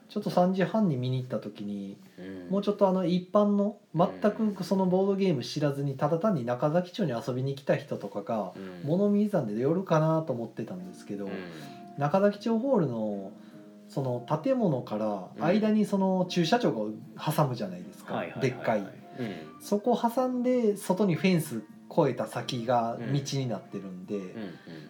ちょっと3時半に見に行った時にうん。もうちょっとあの一般の全くそのボードゲーム知らずにただ単に中崎町に遊びに来た人とかがうん。物見山で寄るかなと思ってたんですけど、うん。中崎町ホールのその建物から間にその駐車場が挟むじゃないですか、でっかい、うん。そこ挟んで外にフェンス越えた先が道になってるんで、うんうん。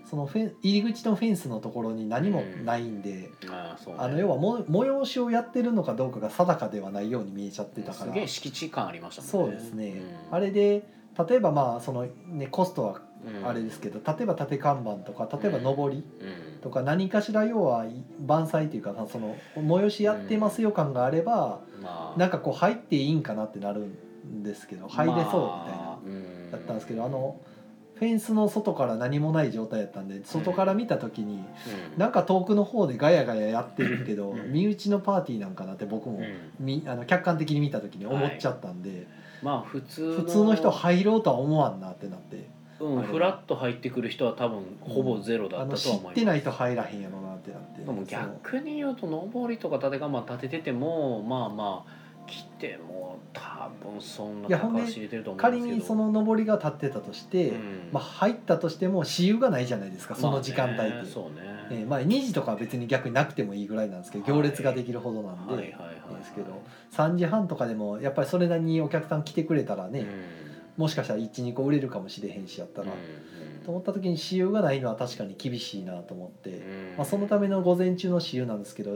そのフェン入り口のフェンスのところに何もないんで、ああそうね。あの要はも催しをやってるのかどうかが定かではないように見えちゃってたから。すげえ敷地感ありましたね。うですね、うん。あれで例えばまあそのねコストはうん。あれですけど、例えば縦看板とか例えば上りうん。とか何かしら要は万歳というかその催しやってますよ感があれば、まあ。なんかこう入っていいんかなってなるんですけど入れそうみたいな、だったんですけどあのフェンスの外から何もない状態やったんで外から見た時に、うん。なんか遠くの方でガヤガヤやってるけど、うん。身内のパーティーなんかなって僕も、うん。みあの客観的に見た時に思っちゃったんで、まあ普通普通の人入ろうとは思わんなってなって。うんフラッと入ってくる人は多分ほぼゼロだったと思います。てないと入らへんやろなっってなって。でも逆に言うと上りとか縦看板立てててもまあまあ来ても多分そんな高橋入れてると思うん仮ですけど。にその上りが立ってたとして、うん。まあ、入ったとしても私有がないじゃないですかその時間帯って、まあねそうね、えーまあ、2時とかは別に逆になくてもいいぐらいなんですけどはい。行列ができるほどなんで、はいはいはいはい。ですけど。3時半とかでもやっぱりそれなりにお客さん来てくれたらね、もしかしたら12個売れるかもしれへんしやったら、と思った時に私有がないのは確かに厳しいなと思って、まあ、そのための午前中の私有なんですけど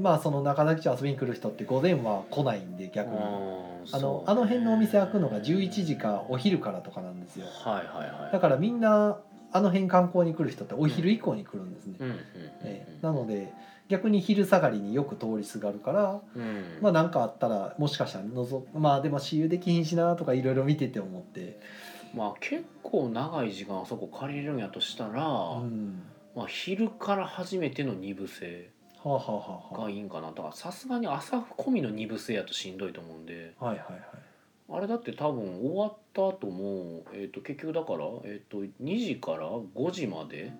まあその中崎町遊びに来る人って午前は来ないんで逆に。あのあの辺のお店開くのが11時かお昼からとかなんですよ。はいはいはい。だからみんなあの辺観光に来る人ってお昼以降に来るんですね、え。なので逆に昼下がりによく通りすがるからうん。まあ何かあったらもしかしたらのぞまあでも私有できひんしなとかいろいろ見てて思って、まあ結構長い時間あそこ借りれるんやとしたら、うん、まあ昼から初めての二部制がいいんかな。だからさすがに朝込みの二部制やとしんどいと思うんで。あはいはいはい。あれだって多分終わった後も、えー、と結局だから、えー、と2時から5時まで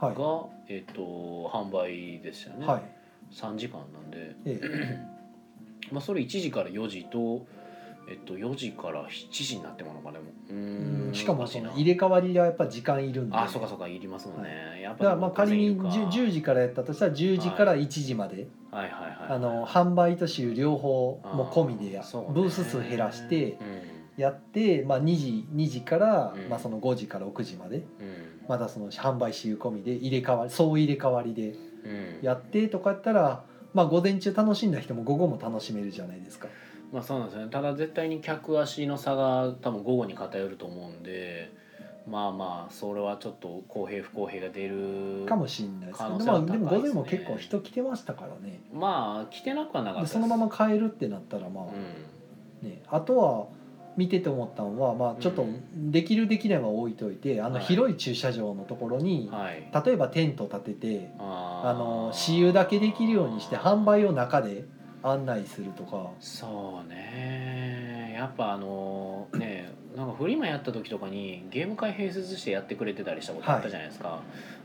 が、はえー、と販売でしたよね、いはい。3時間なんで、ええ。まあ、それ1時から4時と、えっと、4時から7時になってものかでも。ううんしかもその入れ替わりがやっぱ時間いるんで。あそうかそうかいりますもんね、やっだからまあ仮に午前 10, か。10時からやったとしたら10時から1時まで、はいはいはいあの販売と私有両方も込みでや、ね。ブース数減らしてうん。やって、まあ、2時 ,2 時から、うん。まあ、その5時から6時まで。うんまたその販売私有込みで入れ替わり総入れ替わりでうん。やってとかやったら、まあ、午前中楽しんだ人も午後も楽しめるじゃないですか。まあそうなんですよね。ただ絶対に客足の差が多分午後に偏ると思うんでまあまあそれはちょっと公平不公平が出るかもしれないですけど、可能性まあ、でも午前も結構人来てましたからね。まあ来てなくはなかったです。でそのまま帰るってなったらまあ、うん。ね、あとは見てて思ったのは、まあ、ちょっとうんできるできないは置いといてあのはい。広い駐車場のところに、はい。例えばテント立ててああの私有だけできるようにして販売を中で案内するとか。そうね。やっぱあのねなんかフリマやった時とかにゲーム会併設してやってくれてたりしたことあったじゃないですか、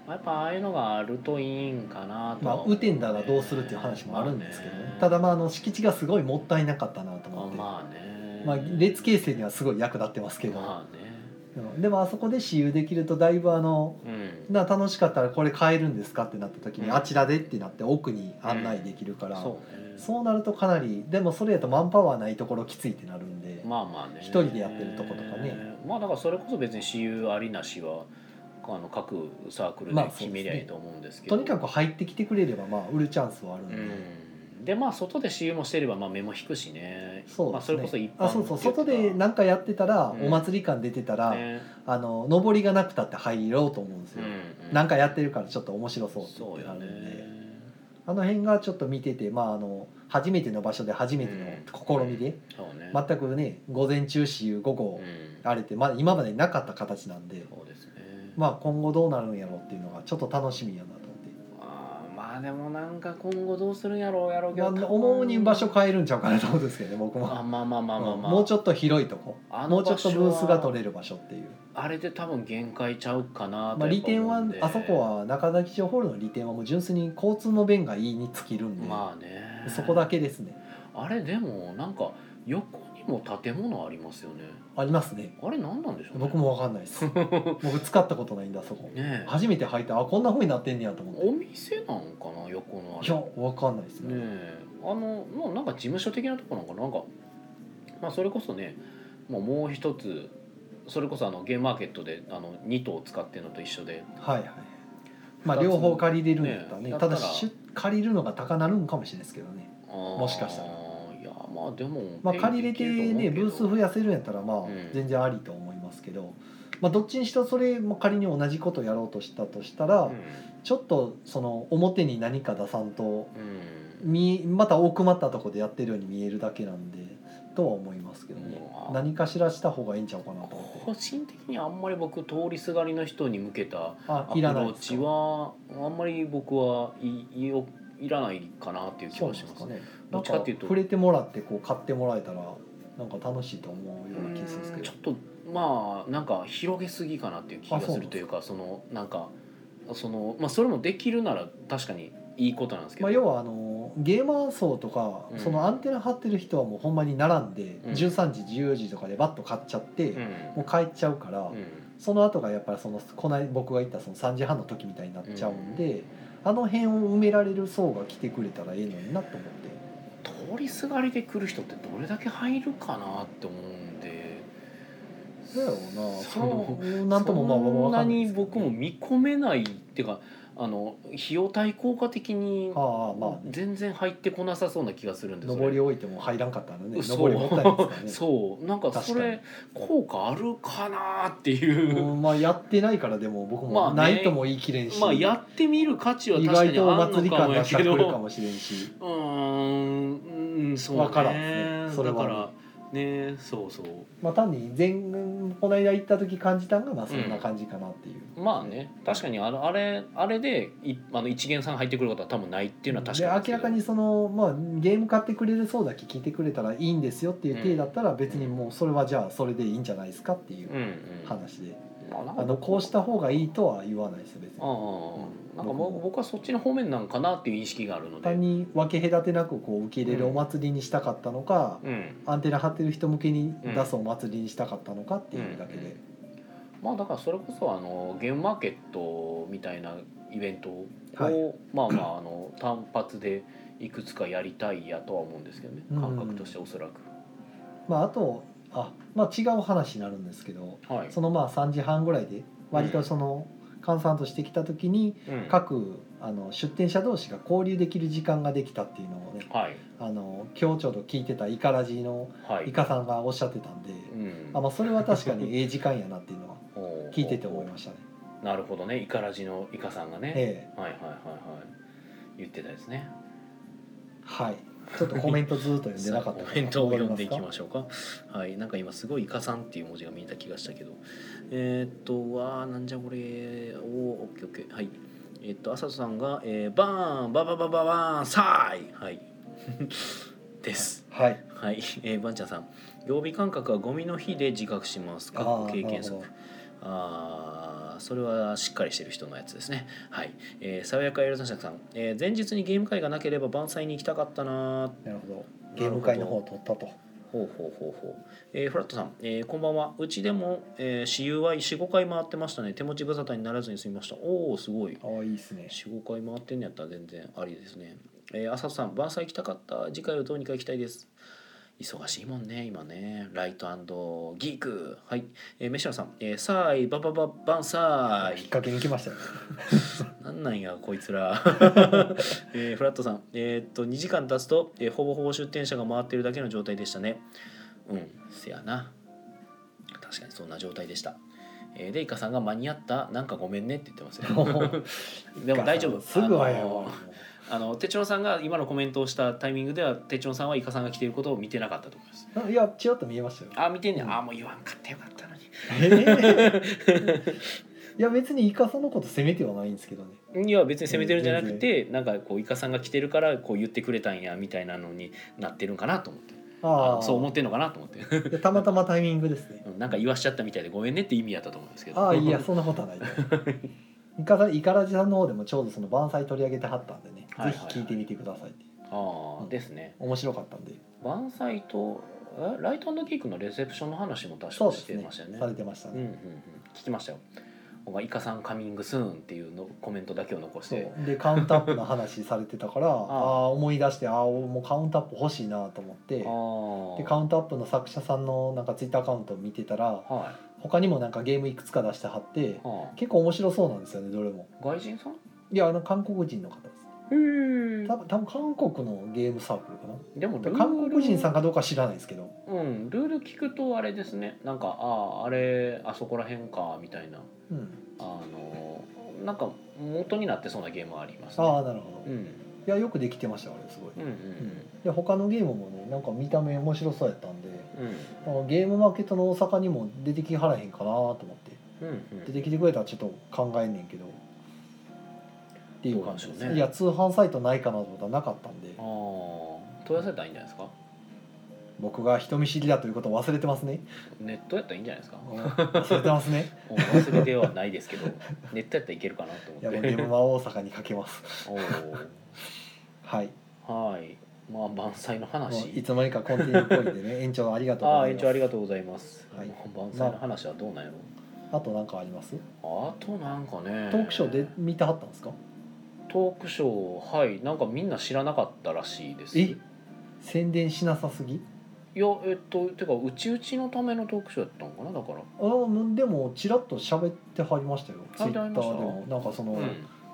やっぱああいうのがあるといいんかなとまあは思う雨天だらどうするっていう話もあるんですけどね、ただだまああの敷地がすごいもったいなかったなと思って。ままあね。あ、列形成にはすごい役立ってますけど、まあね。うん。でもあそこで私有できるとだいぶあのうん。な楽しかったらこれ買えるんですかってなった時に、うん。あちらでってなって奥に案内できるから、そうね。そうなるとかなりでもそれやとマンパワーないところきついってなるんで、まあまあね。一人でやってるとことかね。まあだからそれこそ別に私有ありなしはあの各サークルで決めりゃいいと思うんですけど、とにかく入ってきてくれればまあ売るチャンスはあるんで、うん、でまあ外で私有もしてればまあ目も引くしね。まあ、そうですね。それこそ一般あそうそう。外で何かやってたら、うんお祭り感出てたら、ね。あの上りがなくたって入ろうと思うんですよ、うんなんかやってるからちょっと面白そうってなるんで、ねあの辺がちょっと見ててまああの初めての場所で初めての試みで、そうね。全くね午前中私有午後、うん。あれってまだ今までなかった形なんで、ね。まあ今後どうなるんやろうっていうのがちょっと楽しみやなまあでもなんか今後どうするんやろうやろうけまあ、ど思うに場所変えるんちゃうかなと思うんですけどね僕も、あまあまあまあまあまあ、もうちょっと広いとこ。もうちょっとブースが取れる場所っていう、あれで多分限界ちゃうかなとまあ、利点はあそこは中崎町ホールの利点はもう純粋に交通の便がいいに尽きるんで、まあね。そこだけですね。あれでもなんか横にも建物ありますよね。ありますね。あれ何なんでしょうね。僕も分かんないです。僕使ったことないんだそこ。ねえ。初めて入ってあこんな風になってんねやと思って。お店なんかな横のあれ。いや分かんないですね。ねえ。あのもうなんか事務所的なところなんかな。なんかまあそれこそねもうもう一つそれこそあのゲームマーケットであの2頭使ってるのと一緒で。はいはい。まあ両方借りれるんやったらねたねたらだし借りるのが高なるんかもしれないですけどね。ももしかしたらまあでもまあ借りれてねブース増ややせるんやったらまあん。全然ありと思いますけど、まあどっちにしろそれも仮に同じことやろうとしたとしたら、うん。ちょっとその表に何か出さんとうん。みまた奥まったとこでやってるように見えるだけなんでとは思いますけどね。うん何かしらした方がいいんちゃうかなと思って。個人的にあんまり僕通りすがりの人に向けたあアプローいらないですか？チはあんまり僕はいいよいらないかなっていう気そうはしますね。どっちかっていうと。触れてもらってこう買ってもらえたらなんか楽しいと思うような気がするんですけど。ちょっとまあなんか広げすぎかなっていう気がするというかそのなんかそのまあそれもできるなら確かにいいことなんですけど、まあ、要はあのゲーマー層とか、うん。そのアンテナ張ってる人はもうほんまに並んで、うん。13時14時とかでバッと買っちゃって、うん。もう帰っちゃうから、うん。その後がやっぱりそのこない僕が言ったその3時半の時みたいになっちゃうんで、あの辺を埋められる層が来てくれたらええのになと思って。通りすがりで来る人ってどれだけ入るかなって思うんで。だよな。そうなんともまあまあそんなんに僕も見込めないっていうかあの費用対効果的にああまあ。ね全然入ってこなさそうな気がするんです上り置いても入らんかったらね。そう。上りもったいないですからね。そう。なんかそれ効果あるかなっていう、うんまあやってないからでも僕まあね。もないとも言い切れんし、まあやってみる価値は意確かに外とおあるのか祭り感もやけど。出してくるかもしれんし。うーんうんそうね。わからんね。それは。ねだからねそうそう。まあ単に前この間行った時感じたんがまあそんな感じかなっていう、まあね確かにあのあれあれでいあの一元さん入ってくることは多分ないっていうのは確かなんですけど。で明らかにその、まあ、ゲーム買ってくれるそうだけ聞いてくれたらいいんですよっていう体だったら別にもうそれはじゃあそれでいいん。じゃないですかっていううんうん話で、まあなんかあのこうした方がいいとは言わないですよ別にああ、なんか僕はそっちの方面なんかなっていう意識があるので。単に分け隔てなくこう受け入れるお祭りにしたかったのか、うん。アンテナ張ってる人向けに出すお祭りにしたかったのかっていうだけで、まあだからそれこそあのゲームマーケットみたいなイベントを、はい。まあまああの単発でいくつかやりたいやとは思うんですけどね。うん。感覚としておそらく、まああとあ、まあ、違う話になるんですけどはい、そのまあ3時半ぐらいで割とその閑散としてきた時にうん。各あの出店者同士が交流できる時間ができたっていうのをねはい。あの今日ちょうど聞いてたイカラジのはい。イカさんがおっしゃってたんで、うん。あまあ、それは確かにええ時間やなっていうのは おー聞いてて思いましたね。なるほどね。イカラジのイカさんがね、ええ。はいはいはいはい。言ってたですね。はいちょっとコメントずっと読んでなかったコメントを読んでいきまししょうか。はい。なんか今すごいイカさんっていう文字が見えた気がしたけど。えーっとわあなんじゃこれおーオッケーオッケー。はい。えーっと浅田さんが、えー、バーンバババババーンサイ。は いです。はい。はい、えー、バンちゃんさん。曜日感覚はゴミの日で自覚します。かあー経験則あーそれはしっかりしてる人のやつですねはい、えー、爽やかエルザシャクさん、えー、前日にゲーム会がなければ晩祭に行きたかったなーなるほどゲーム会の方を取ったとほうほうほうほう。えー、フラットさん、えー、こんばんは。うちでも、えー、私有は4、5回回ってましたね。手持ち無沙汰にならずに済みました。おお、すごい。ああいいですね4、5回回ってんのやったら全然ありですね。えー、浅田さん、晩祭行きたかった。次回はどうにか行きたいです。忙しいもんね、今ね。ライトギーク。はい。えー、メシラさん、えー、さーい、ばばば晩祭引っ。掛けに来ましたよ。なんなんやこいつら、えーフラットさん。えーっと2時間経つと、えーほぼほぼ出店者が回ってるだけの状態でしたね。うん。せやな。確かにそんな状態でした、えーでイカさんが間に合った。なんかごめんねって言ってますよ。でも大丈夫。すぐはやあのテチロンさんが今のコメントをしたタイミングではテチロンさんはイカさんが来ていることを見てなかったと思います。あいやちらっと見えましたよ。あ見てんねん、うん。あもう言わんかったよかったのに。えー。いや別にイカさんのこと責めてはないんですけどね。いや別に責めてるんじゃなくて、なんかこうイカさんが来てるからこう言ってくれたんやみたいなのになってるんかなと思って。あそう思ってんのかなと思って。でたまたまタイミングですね。うんなんか言わしちゃったみたいでごめんねって意味やったと思うんですけど。ああいやそんなことはない イカライカラジさんの方でもちょうどその晩祭取り上げてはったんでね、はいはいはい。ぜひ聞いてみてください。ってああ、うん。ですね。面白かったんで。晩祭とえ？ライトキークのレセプションの話も確かしてそうですね。ましたよね。されてましたね、うんうんうん。聞きましたよ。僕はイカさんカミングスーンっていうのコメントだけを残しそてう。でカウントアップの話されてたから ああ思い出してああもうカウントアップ欲しいなと思って。あでカウントアップの作者さんのなんかツイッターアカウントを見てたらあは他にもなんかゲームいくつか出してはってい、は結構面白そうなんですよねどれも。あ、外人さん？いやあの韓国人の方です。へえ多分多分韓国のゲームサークルかでもルールな韓国人さんかどうか知らないですけど。うんルール聞くとあれですね。なんかあああれあそこら辺かみたいな。うん。あのなんか元になってそうなゲームはありますね。ああなるほど。いうんやよくできてましたあれすごい。うんうんで他のゲームもねなんか見た目面白そうやったんでうん。ゲームマーケットの大阪にも出てきはらへんかなと思って。うんうん。出てきてくれたらちょっと考えんねんけど。っていう感じそうかもしれんね。いや通販サイトないかなと思ったらなかったんで。問い合わせたらいいんじゃないですか？僕が人見知りだということを忘れてますね。ネットやったらいいんじゃないですか。忘れてますね。忘れてはないですけど ネットやったらいけるかなと思って。もう大阪にかけます。おはい。おはい。まあ万歳の話。いつの間にかコンティニューっぽいんでね。延長ありがとうごああ延ざいます。長ありがとうございます、はい。万歳の話はどうなんやろ。あと何かあります？あとなんかね。トークショーで見てはったんですか？トークショーはい。なんかみんな知らなかったらしいです。え？宣伝しなさすぎ？いやえっとてかうちうちのためのトークショーやったのかなだから。あでもちらっと喋ってはりましたよ。ツイッターでも。なんかその、うん。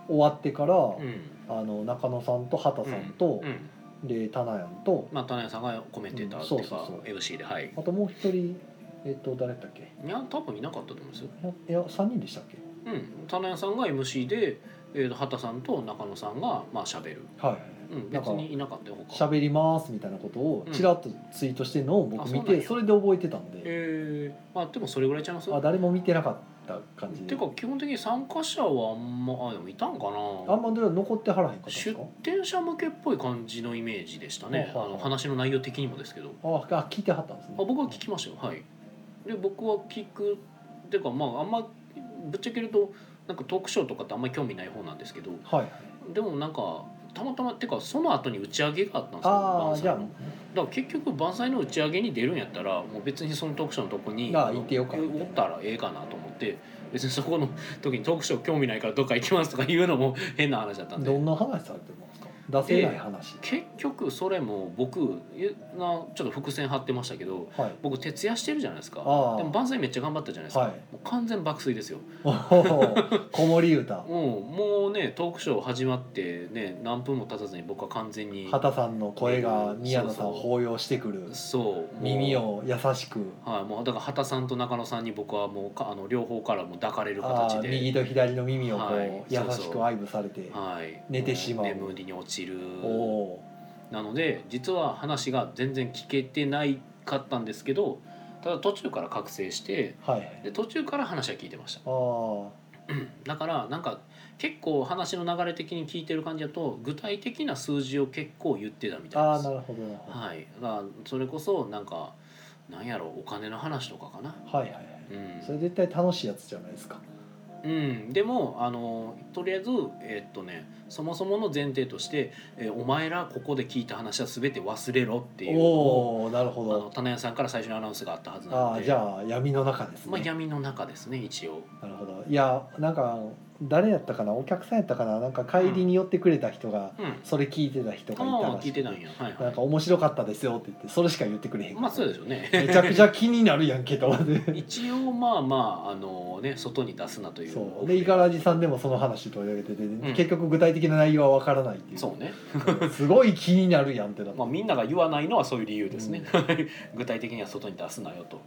終わってから、うん。あの中野さんと畑さんとう、ん。で棚屋とまあ棚屋さんがコメンテーターっていうかうんそうそうそう。MC ではい。あともう一人えっ、と誰だっけ？いや多分いなかったと思うんですよ。いやいや3人でしたっけ？うん。棚屋さんが MC で、えー、と畑さんと中野さんがまあ喋る。はいうんなんか別にいなかったよ他。喋りますみたいなことをちらっとツイートしてるのを僕見て、うなんや。それで覚えてたんで、えー、まあでもそれぐらいちゃいます？あ誰も見てなかった感じ。ていうか基本的に参加者はあんまあでもいたんかな？あんまでは残ってはらへんかったんです出か店者向けっぽい感じのイメージでしたね。あの話の内容的にもですけど。ああ聞いてはったんですね。あ僕は聞きましたよ。はい。で僕は聞くっていうかまああんまぶっちゃけるとなんかトークショーとかってあんまり興味ない方なんですけど。はい。でもなんかたまたまっていうかその後に打ち上げがあったんですよああだから結局万歳の打ち上げに出るんやったらもう別にそのトークショーのとこにああいてよかった。おったらええかなと思って別にそこの時にトークショー興味ないからどっか行きますとか言うのも変な話だったんで。どんな話されてるんですか出せない話、結局それも僕えなちょっと伏線張ってましたけどはい。僕徹夜してるじゃないですか。ああ。でも万歳めっちゃ頑張ったじゃないですか、はい。もう完全爆睡ですよ。子守歌。も うもうねトークショー始まってね何分も経たずに僕は完全に畑さんの声が宮野さんを抱擁してくる。そう。耳を優しく。はい。もうだから畑さんと中野さんに僕はもうかあの両方からも抱かれるあ形で。ー右と左の耳をこう、はい。優しく愛撫されてはい、寝てしまう。も眠りに落ちる。おおなので実は話が全然聞けてないかったんですけどただ途中から覚醒してーはい。で途中から話は聞いてました。だからなんか結構話の流れ的に聞いてる感じだと具体的な数字を結構言ってたみたいです。あーなるほどはい。だそれこそなんかなんやろお金の話とかかな。はいはいはい。うん。それ絶対楽しいやつじゃないですかうん、でもあのとりあえずえっとねそもそもの前提として、えーお前らここで聞いた話は全て忘れろ」っていう。おおなるほあのど棚屋さんから最初にアナウンスがあったはずなあので。あじゃあ闇の中ですね、まあ、闇の中ですね一応。なるほど。いやなんか誰やったかな？お客さんやったかな？なんか帰りに寄ってくれた人が、うん。それ聞いてた人がいたああらし聞いてたんや。はいはなんか面白かったですよって言ってそれしか言ってくれへんからいまあそうでしょうね。めちゃくちゃ気になるやんけと思って。一応まあまああのね外に出すなというそう。でイガラジさんでもその話取り上げてて、ん。結局具体的な内容はわからないっていう。そうね。すごい気になるやんってなって、まあみんなが言わないのはそういう理由ですね、具体的には外に出すなよと。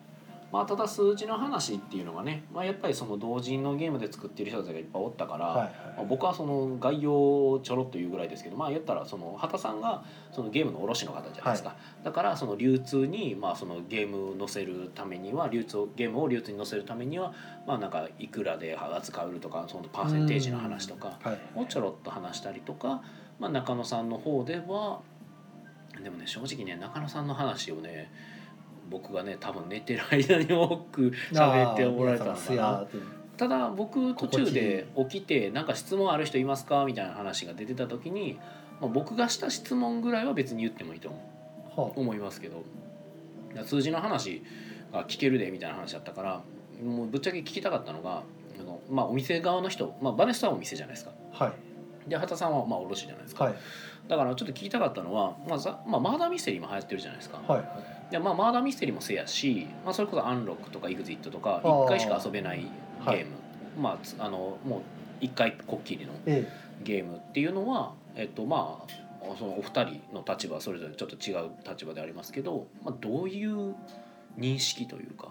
まあ、ただ数字の話っていうのがね、まあ、やっぱりその同人のゲームで作ってる人たちがいっぱいおったから、はいはい。まあ僕はその概要をちょろっと言うぐらいですけどまあ言ったらその畑さんがそのゲームの卸の方じゃないですか、だからその流通にまあそのゲームを載せるためには流通をゲームを流通に載せるためにはまあなんかいくらで扱うとかそのパーセンテージの話とかはい。をちょろっと話したりとか、まあ、中野さんの方ではでもね正直ね中野さんの話をね僕がね多分寝てる間に多く喋っておられたのかな。ただ僕途中で起きて「なんか質問ある人いますか?」みたいな話が出てた時に、まあ、僕がした質問ぐらいは別に言ってもいいと思う。は思いますけど。数字の話が聞けるでみたいな話だったからもうぶっちゃけ聞きたかったのがあの、まあ、お店側の人、まあ、バネスタはお店じゃないですか。あはい。で畑さんはまあ卸じゃないですか、はいだからちょっと聞きたかったのは、まあざまあ、マーダーミステリーも流行ってるじゃないですか、はいでまあ、マーダーミステリーもせやし、まあ、それこそアンロックとかイグジットとかあー。1回しか遊べないゲーム、はい。まあつあのもう1回こっきりのえゲームっていうのはえっとまあそのお二人の立場それぞれちょっと違う立場でありますけど、まあ、どういう認識というか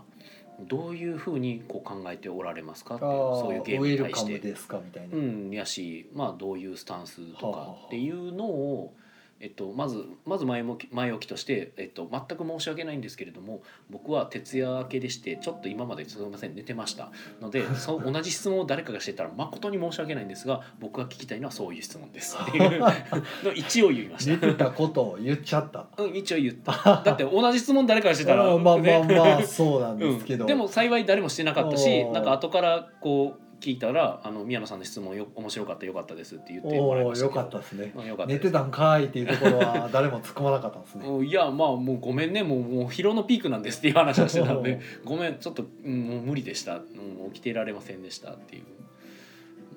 どういうふうにこう考えておられますか？ってそういうゲームに対して。ですか？みたいな、うん、やし、まあ、どういうスタンスとかはあはあっていうのをえっと、まずまず前もき前置きとして、えっと、全く申し訳ないんですけれども僕は徹夜明けでしてちょっと今まですみません寝てました。のでそ 同じ質問を誰かがしてたら誠に申し訳ないんですが僕が聞きたいのはそういう質問です。っていうの一応言いまし寝た。てたことを言っちゃった。うん、一応言った。だって同じ質問誰かがしてたら あーまあまあねまあそうなんですけど、うん、でも幸い誰もしてなかったしなんか後からこう聞いたら「あの宮野さんの質問よ面白かったよかったです」って言ってもらいましたけど。かったですね。うんよかった寝てたんかいっていうところは誰も突っ込まなかったんですね。うんいやまあもうごめんね。もうもう疲労のピークなんですっていう話をしてたので。ごめんちょっと、うん、もう無理でした、うん、起きてられませんでしたっていう。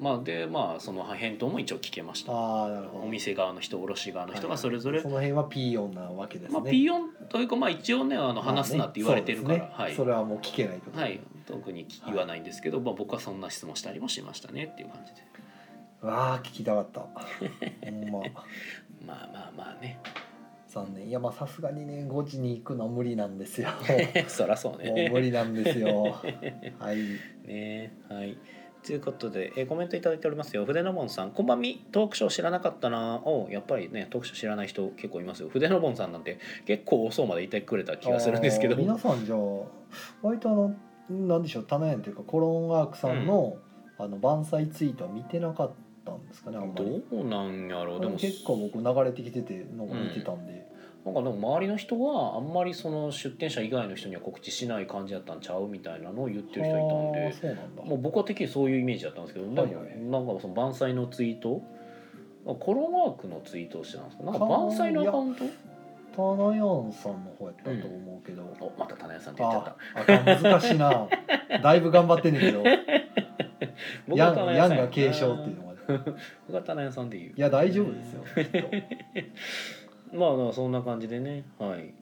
まあでまあその返答も一応聞けました。ああなるほど。お店側の人卸側の人がそれぞれ、その辺はピーヨンなわけですね、まあ、ピーヨンというかまあ一応ねあのまあね。話すなって言われてるから、そうですね。はい。それはもう聞けないとはい、特に言わないんですけど、まあ、僕はそんな質問したりもしましたねっていう感じで。わあ聞きたかった。ほんま。まあまあまあね。残念。いやまあさすがにね5時に行くのは無理なんですよ。そらそうもうね無理なんですよ。はい。ねはい。ということで、えーコメントいただいておりますよ。筆のぼんさんこんばんみ。トークショー知らなかったな。おやっぱりねトークショー知らない人結構いますよ。筆のぼんさんなんて結構遅うまでいてくれた気がするんですけど。皆さんじゃあ割とあのなんでしょうタナヤンというかコロンワークさんの、あの万歳ツイートは見てなかったんですかねあんまり。どうなんやろう。でも結構僕流れてきててなんか見てたんで、なんかでも周りの人はあんまりその出店者以外の人には告知しない感じだったんちゃうみたいなのを言ってる人いたんで。そうなんだ。もう僕はてっきりそういうイメージだったんですけど、でもなんかその万歳のツイート？コロワークのツイートをしてたんですか？なんか万歳のアカウント？タナヤンさんの方やったと思うけど、おまた棚屋さんって言っちゃっあた。あかん難しいな。だいぶ頑張ってんねんけど僕ヤンは棚屋さんヤンが継承っていうのが 僕は棚屋さんで言う。いや大丈夫ですよ。きっとまあまあそんな感じでね。はい。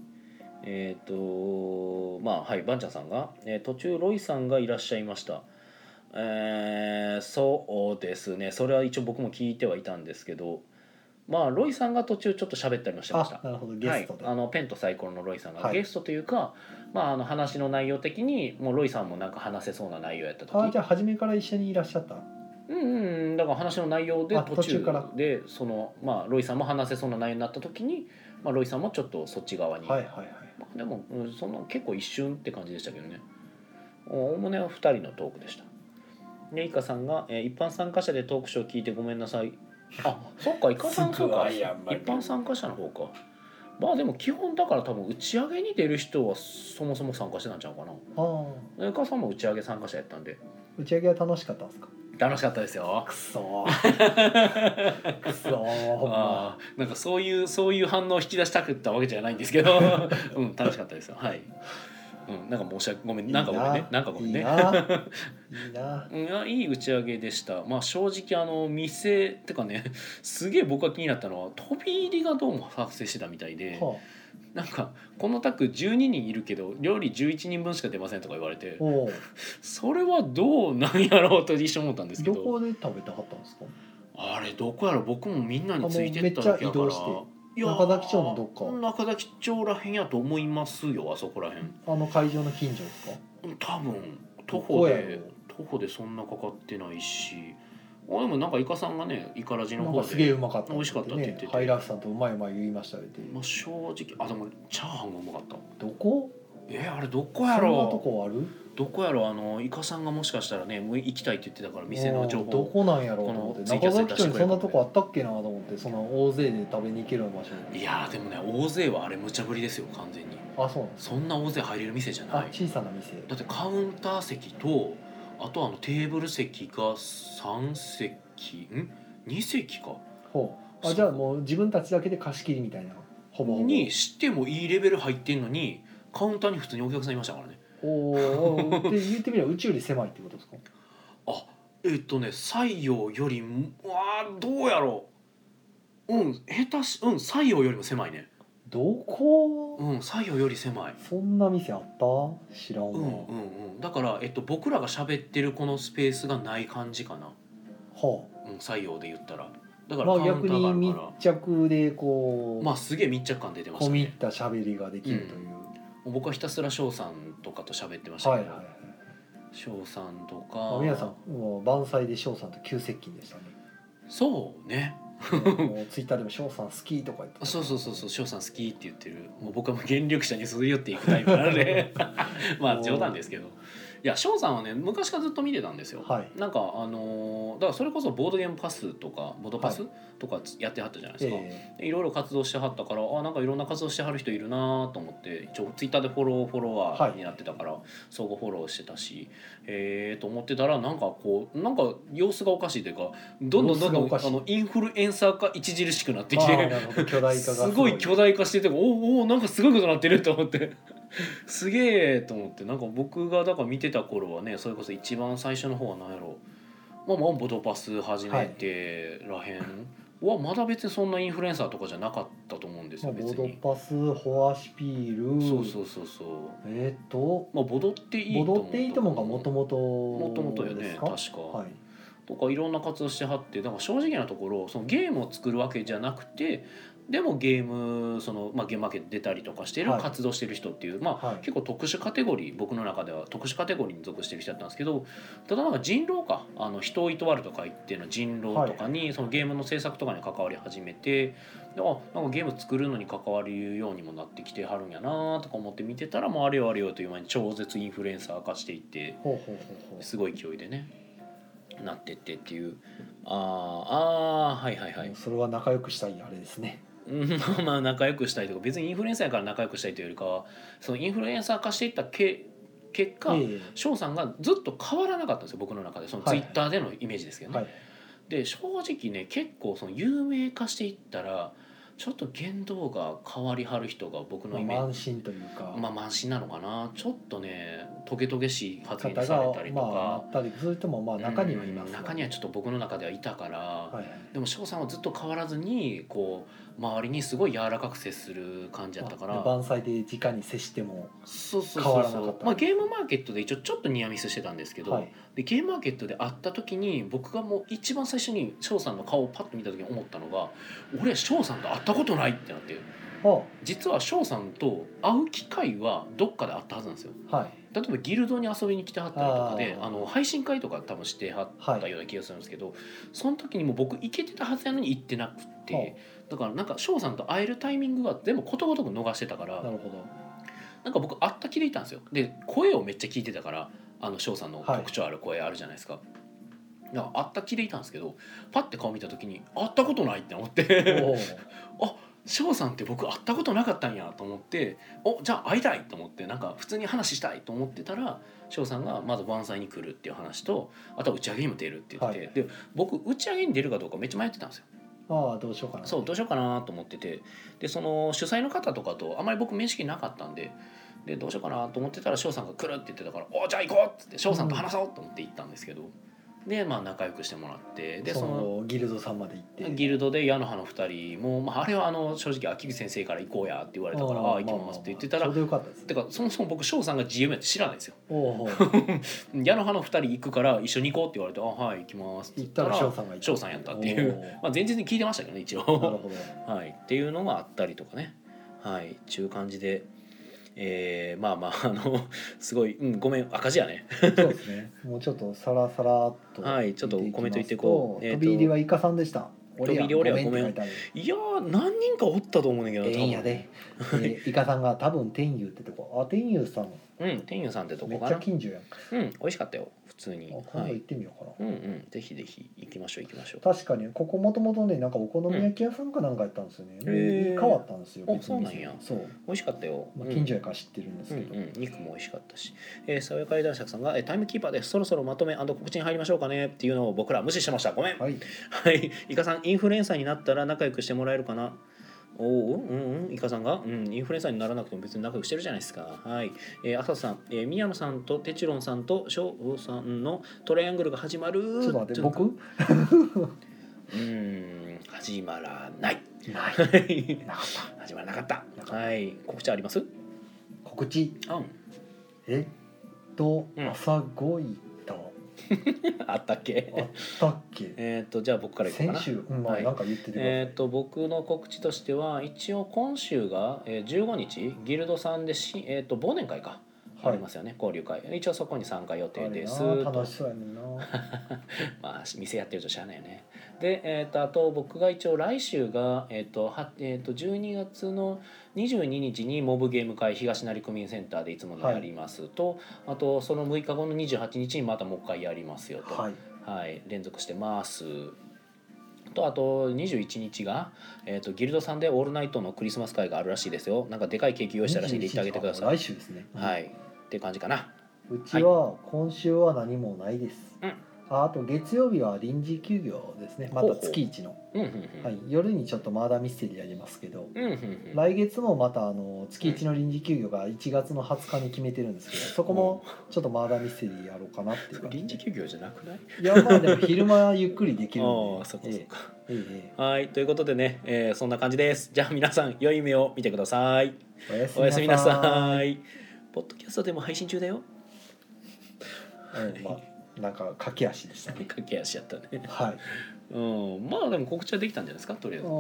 えっ、とまあはいバンチャンさんが、えー途中ロイさんがいらっしゃいました。えーそうですね。それは一応僕も聞いてはいたんですけどまあロイさんが途中ちょっと喋ったりもしてました。あなるほど。ゲストで、はい、あのペンとサイコロのロイさんが。はい。ゲストというか、まあ、あの話の内容的にもうロイさんもなんか話せそうな内容やった時。あじゃあ初めから一緒にいらっしゃった？うんうん。だから話の内容であ途途中から。中でそのまあロイさんも話せそうな内容になった時に、まあ、ロイさんもちょっとそっち側に、はいはいはい。まあ、でも、うん、そんな結構一瞬って感じでしたけどね。おおむねは2人のトークでした。でイカさんが、えー一般参加者でトークショー聞いてごめんなさい」あそっかイカさんそうか一般参加者の方か。まあでも基本だから多分打ち上げに出る人はそもそも参加してたんちゃうかな。ああ。イカさんも打ち上げ参加者やったんで。打ち上げは楽しかったんですか？楽しかったですよ。くそー。くそーほんま。なんかそういうそういう反応を引き出したくったわけじゃないんですけど、うん、楽しかったですよ。はい、うん、なんか申し訳ごめんな。んかごめんね。なんかごめんね。いいな。いいな。うんいやいい打ち上げでした。まあ正直あの店ってかね すげえ僕が気になったのは飛び入りがどうも発生してたみたいではなんかこの宅12人いるけど料理11人分しか出ませんとか言われて それはどうなんやろうと一瞬思ったんですけど。どこで食べたかったんですか？あれどこやろ僕もみんなについてったあもうめっちゃ時やからいやー中崎町のどっか。中崎町らへんやと思いますよあそこらへん。あの会場の近所ですか？多分徒歩でろ徒歩でそんなかかってないし。あでもなんかイカさんがねイカラジの方かすげえでうまかった美味しかったって言ってて。ハイラフさんとうまいうまい言いましたって。まあ、正直。あでもチャーハンがうまかった。どこ？えーあれどこそんなとやろこある？どこやろあのイカさんがもしかしたらねもう行きたいって言ってたから店の情うんど報こなんやろうと思って。中崎町にそんなとこあったっけなと思ってその大勢で食べに行ける場所。いやーでもね大勢はあれ無茶ぶりですよ完全に。あそうそんな大勢入れる店じゃない。あ小さな店。だってカウンター席とあとあのテーブル席が3席ん？2席か。ほう。あじゃあもう自分たちだけで貸し切りみたいな。ほぼほぼ。にしてもいいレベル入ってんのにカウンターに普通にお客さんいましたからねおー。って言ってみれば宇宙より狭いってことですか？あえっとね西洋よりもうわーどうやろう。うん下手しうん西洋よりも狭いね。どこ？うん西洋より狭い。そんな店あった？知らんわ、うんうんうん。だから、えっと、僕らが喋ってるこのスペースがない感じかな、はうん、西洋で言ったら。だあからカウンまあ逆ターがあに密るから。着でこう、まあすげえ密着感出てまし込み入った喋りができるという、僕はひたすら翔さんとかと喋ってましたけどはいはいはい。翔、さんとまあか皆さんもう万歳で翔さんと急接近でしたね。そうね。もうツイッターでも翔さん好きとか言って そうそうそうそう翔さん好きって言ってる。もう僕はもう原力者にすり寄っていくタイプなので。まあ冗談ですけどいや翔さんはね昔からずっと見てたんですよ、はい。なんかあのーだからそれこそボードゲームパスとかボードパス、はとかやってはったじゃないですか、えでいろいろ活動してはったからあなんかいろんな活動してはる人いるなと思って一応ツイッターでフォローフォロワーになってたから、相互フォローしてたしえーと思ってたらなんかこうなんか様子がおかしいというかどんどんどんどんあのインフルエンサー化著しくなってきてすごい巨大化してておおおなんかすごいことになってると思って すげえと思ってなんか僕がだから見てた頃はねそれこそ一番最初の方は何やろまあまあボドパス始めてらへんはまだ別にそんなインフルエンサーとかじゃなかったと思うんですよ別に。ドパスフォアシピール。そうそうそうそう。えっ、と？まあボドっていいボと思ドっていいともがもともともともとよねですか？確か、はい。とかいろんな活動してはってだから正直なところそのゲームを作るわけじゃなくてでもゲームその、まあ、ゲームマーケット出たりとかしてる、はい。活動してる人っていう、まあはい。結構特殊カテゴリー僕の中では特殊カテゴリーに属してる人だったんですけどただなんか人狼か。あの人を厭わるとか言っての人狼とかに、そのゲームの制作とかに関わり始めてであなんかゲーム作るのに関わるようにもなってきてはるんやなとか思って見てたらもうあれよあれよという間に超絶インフルエンサー化していって。すごい勢いでねなってってっていう。あーあーはいはいはい。それは仲良くしたいあれですね。うん まあまあ仲良くしたいとか別にインフルエンサーやから仲良くしたいというよりかはそのインフルエンサー化していったけ結果ええ翔さんがずっと変わらなかったんですよ僕の中で。そのツイッターでのイメージですけどね。はい。で正直ね結構その有名化していったらちょっと言動が変わりはる人が僕のイメまあ、ージ。慢心というか、まあ慢心なのかな。ちょっとねトゲトゲしい発言方されがたりとか。まああったりそれともまあ中にはいますうん中にはちょっと僕の中ではいたから、はい。でも翔さんはずっと変わらずにこう周りにすごい柔らかく接する感じだったから、まあ万歳で直に接してもそうそうそうそう。まあゲームマーケットで一応ちょっとニアミスしてたんですけど、はい。でゲームマーケットで会った時に僕がもう一番最初に翔さんの顔をパッと見た時に思ったのが俺翔さんと会ったことないってなって。あ。実は翔さんと会う機会はどっかであったはずなんですよ。はい。例えばギルドに遊びに来てはったりとかであの配信会とか多分してはったような気がするんですけど、その時にも僕行けてたはずやのに行ってなくて、だからなんか翔さんと会えるタイミングが全部ことごとく逃してたからなるほど。なんか僕会った気でいたんですよ。で声をめっちゃ聞いてたからあの翔さんのはい。特徴ある声あるじゃないですか。だから会った気でいたんですけどパッて顔見た時に会ったことないって思って。おー。翔さんって僕会ったことなかったんやと思っておじゃあ会いたいと思ってなんか普通に話したいと思ってたら翔さんがまず晩祭に来るっていう話とあとは打ち上げにも出るって言ってて、はで僕打ち上げに出るかどうかめっちゃ迷ってたんですよ。ああどうしようかなそうどうしようかなと思っててでその主催の方とかとあまり僕面識なかったんででどうしようかなと思ってたら翔さんが来るって言ってたから「おじゃあ行こう!」っつって翔さんと話そうと思って行ったんですけど、でまあ仲良くしてもらってでそそののギルドさんまで行って。ギルドで矢の葉の2人も、まあ、あれはあの正直秋口先生から行こうやって言われたから「ああ行きます」って言ってたらちょうどよかったですてかそもそも僕翔さんが GM やって知らないんですよ。矢の葉の2人行くから一緒に行こうって言われて「あはい行きます」って行ったら翔さんが翔さんやったっていう。まあ前日に聞いてましたけどね一応。はい、っていうのがあったりとかね。はい。ちゅう感じで、えー、まあまああの すごい、うん、ごめん赤字やね。そうですね。もうちょっとさらさらっとはいちょっとコメント言ってこう。飛び入りはイカさんでした。飛び入り俺はごめんいやー何人かおったと思うねんだけどええんやで、えー イカさんが多分天佑ってとこ。あ天佑さん。うん天佑さんってとめっちゃこかな近所やん。うん美味しかったよ。普通に。あ今度行っはいてみようかな、うんうん。ぜひぜひ行きましょう行きましょう。確かにここもともとねなんかお好み焼き屋さんかなんかやったんですよね、うん。変わったんですよあ別の店そうなんや。そう、美味しかったよ、まあ、うん。近所やから知ってるんですうんけど、うん、肉も美味しかったし、えー、爽やかり男爵さんが、えータイムキーパーですそろそろまとめ告知に入りましょうかねっていうのを僕ら無視してました。ごめん。はい。はい、イカさんインフルエンサーになったら仲良くしてもらえるかなおおうんうんイカさんが、うん、インフルエンサーにならなくても別に仲良くしてるじゃないですか。はい。えー、浅田さん、えー、宮野さんとテチロンさんと翔さんのトライアングルが始まる。ちょっと待って僕？うん始まらない。始まらなかった。はい。告知あります？た告知？うん。えっと、うん。朝ご あったっあけったっけ？えっとじゃあ僕からいこうかな。先週、うんまあ、はい。なんか言っててください、えー、と僕の告知としては一応今週が、えー、15日ギルドさんでし、えー、と忘年会か、はいありますよね交流会。一応そこに参加予定です。楽しそうやねんな。まあ店やってるとしゃあないよね。で、えー、とあと僕が一応来週が、えーとはえー、と12月の22日にモブゲーム会東成区民センターでいつものやりますと、あとその6日後の28日にまたもう一回やりますよと、はい。はい、連続してます。とあと21日が、えー、とギルドさんでオールナイトのクリスマス会があるらしいですよ。なんかでかいケーキ用意したらしいんで行ってあげてください。来週ですね。はいっていう感じかな。うちは今週は何もないです、うん。ああと月曜日は臨時休業ですね。また月一の。夜にちょっとマーダーミステリーやりますけど、うんうんうん。来月もまたあの月一の臨時休業が1月の20日に決めてるんですけどそこもちょっとマーダーミステリーやろうかなっていう感じ 臨時休業じゃなくない？いやまあでも昼間ゆっくりできるんで。ああそっかそっか、ええ。ええはい。ということでね、えーそんな感じです。じゃあ皆さん良い夢を見てください。おやすみなさい、いポッドキャストでも配信中だよ。うん、まあなんか駆け足でしたね。駆け足やったね。はい。うんまあでも告知はできたんじゃないですか？とりあえず。う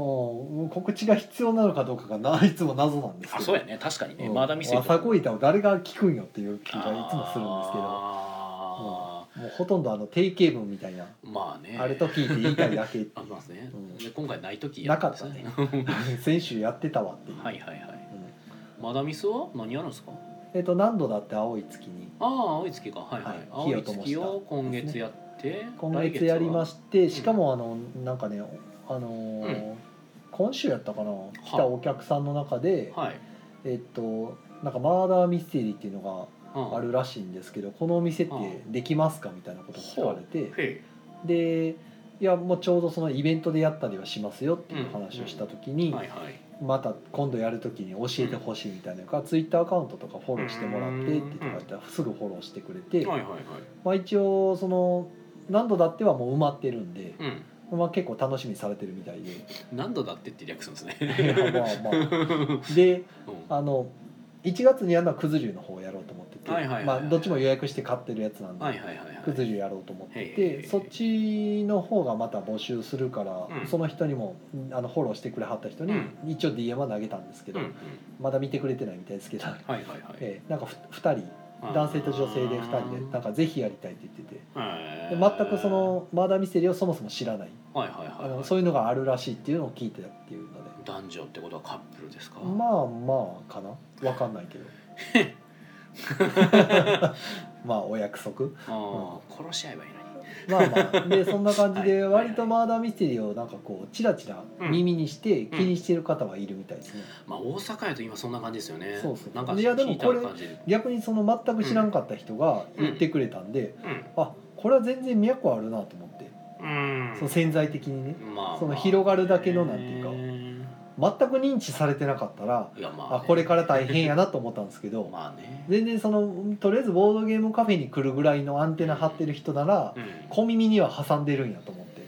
ん告知が必要なのかどうかがないつも謎なんですけど。あそうやね。確かにね、うん。まだ見せ朝ごいたを誰が聞くんよっていう気がいつもするんですけど。あもうほとんどあの定型文みたいな、ーまあね。あれと聞いて言いたいだけ ありますね、うん。で今回ない時なかったね。先週やってたわっていう、はいはいはい。うん。マダミスは何やるんですか？えっ、と何度だって青い月に。ああ青い月か。はいはい、はい青い月を今月やって今月やりまししてしかもあのなんかねあのーうん。今週やったかな。来たお客さんの中で、はい。えっとなんかマーダーミステリーっていうのうんがあるらしいんですけどこのお店ってうできますか？みたいなことを聞かれて。へでいやもうちょうどそのイベントでやったりはしますよっていう話をした時いにはいはい。また今度やる時に教えてほしいみたいなのがツイッターアカウントとかフォローしてもらってって言ったらすぐフォローしてくれてはいはいはい。まあ一応その何度だってはもう埋まってるんでうん。まあ結構楽しみにされてるみたいで。何度だってって略すんですね。まあまあ。でうん。あの1月にやるのはくず流の方をやろうと思っててはいはいはいはい。まあどっちも予約して買ってるやつなんで、はいはいはいはい。くず流やろうと思っててそっちの方がまた募集するから、うん。その人にもあのフォローしてくれはった人に、うん。一応 DM は投げたんですけど、うんうん。まだ見てくれてないみたいですけど、はいはいはい。ええなんかふ2人男性と女性で2人でなんかぜひやりたいって言ってて。へでー全くそのマーダーミステリーをそもそも知らない。はいはいはいあのはいそういうのがあるらしいっていうのを聞いてたっていうので男女ってことはカップルですか？まあまあかな。わかんないけど。まあお約束。殺し合えばいいのに。まあまあ。でそんな感じではい。割とマーダーミステリーをなんかこうチラチラ耳にして気にしてる方はいるみたいですね、まあ大阪やと今そんな感じですよね。そうそうなんかいやでもこれ逆にその全く知らんかった人が言ってくれたんで、あこれは全然都あるなと思って。うん。その潜在的にね。まあその広がるだけのなんていうか。ね全く認知されてなかったらいやまあね、あこれから大変やなと思ったんですけど まあね。全然そのとりあえずボードゲームカフェに来るぐらいのアンテナ張ってる人ならうん。小耳には挟んでるんやと思って。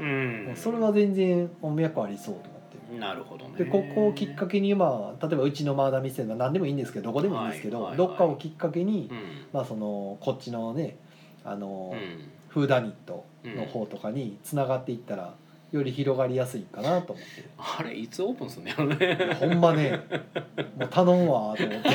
うん。それは全然都ありそうと思って。なるほどね。でここをきっかけにまあ例えばうちのマーダーミステリーが何でもいいんですけどどこでもいいんですけど、はいはいはいどっかをきっかけに、うん。まあそのこっちのねあの、うん。フーダニットの方とかにつながっていったらより広がりやすいかなと思って。あれいつオープンすんのやろいやねほんまね。もう頼むわと思って。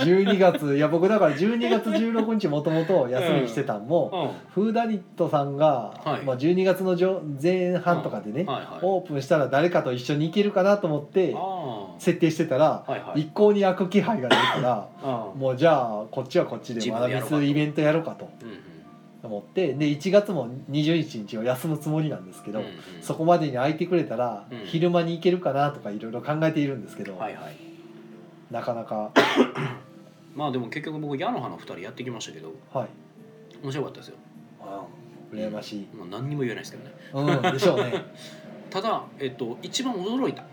12月。いや僕だから12月16日もともと休みにしてたんも、うん。フーダニットさんが、はい。まあ、12月の上前半とかでね、はいはい。オープンしたら誰かと一緒に行けるかなと思ってあ設定してたら、あはいはい。一向に開く気配がないからあもうじゃあこっちはこっちでまだミスイベントやろうかと。うんうん思ってで1月も21日を休むつもりなんですけど、うんうん。そこまでに空いてくれたら、うん。昼間に行けるかなとかいろいろ考えているんですけど、はいはい。なかなか。まあでも結局僕矢の花2人やってきましたけどはい。面白かったですよ。あ羨ましい、まあ何にも言えないですけどね。うん、でしょうね。ただえっと一番驚いた。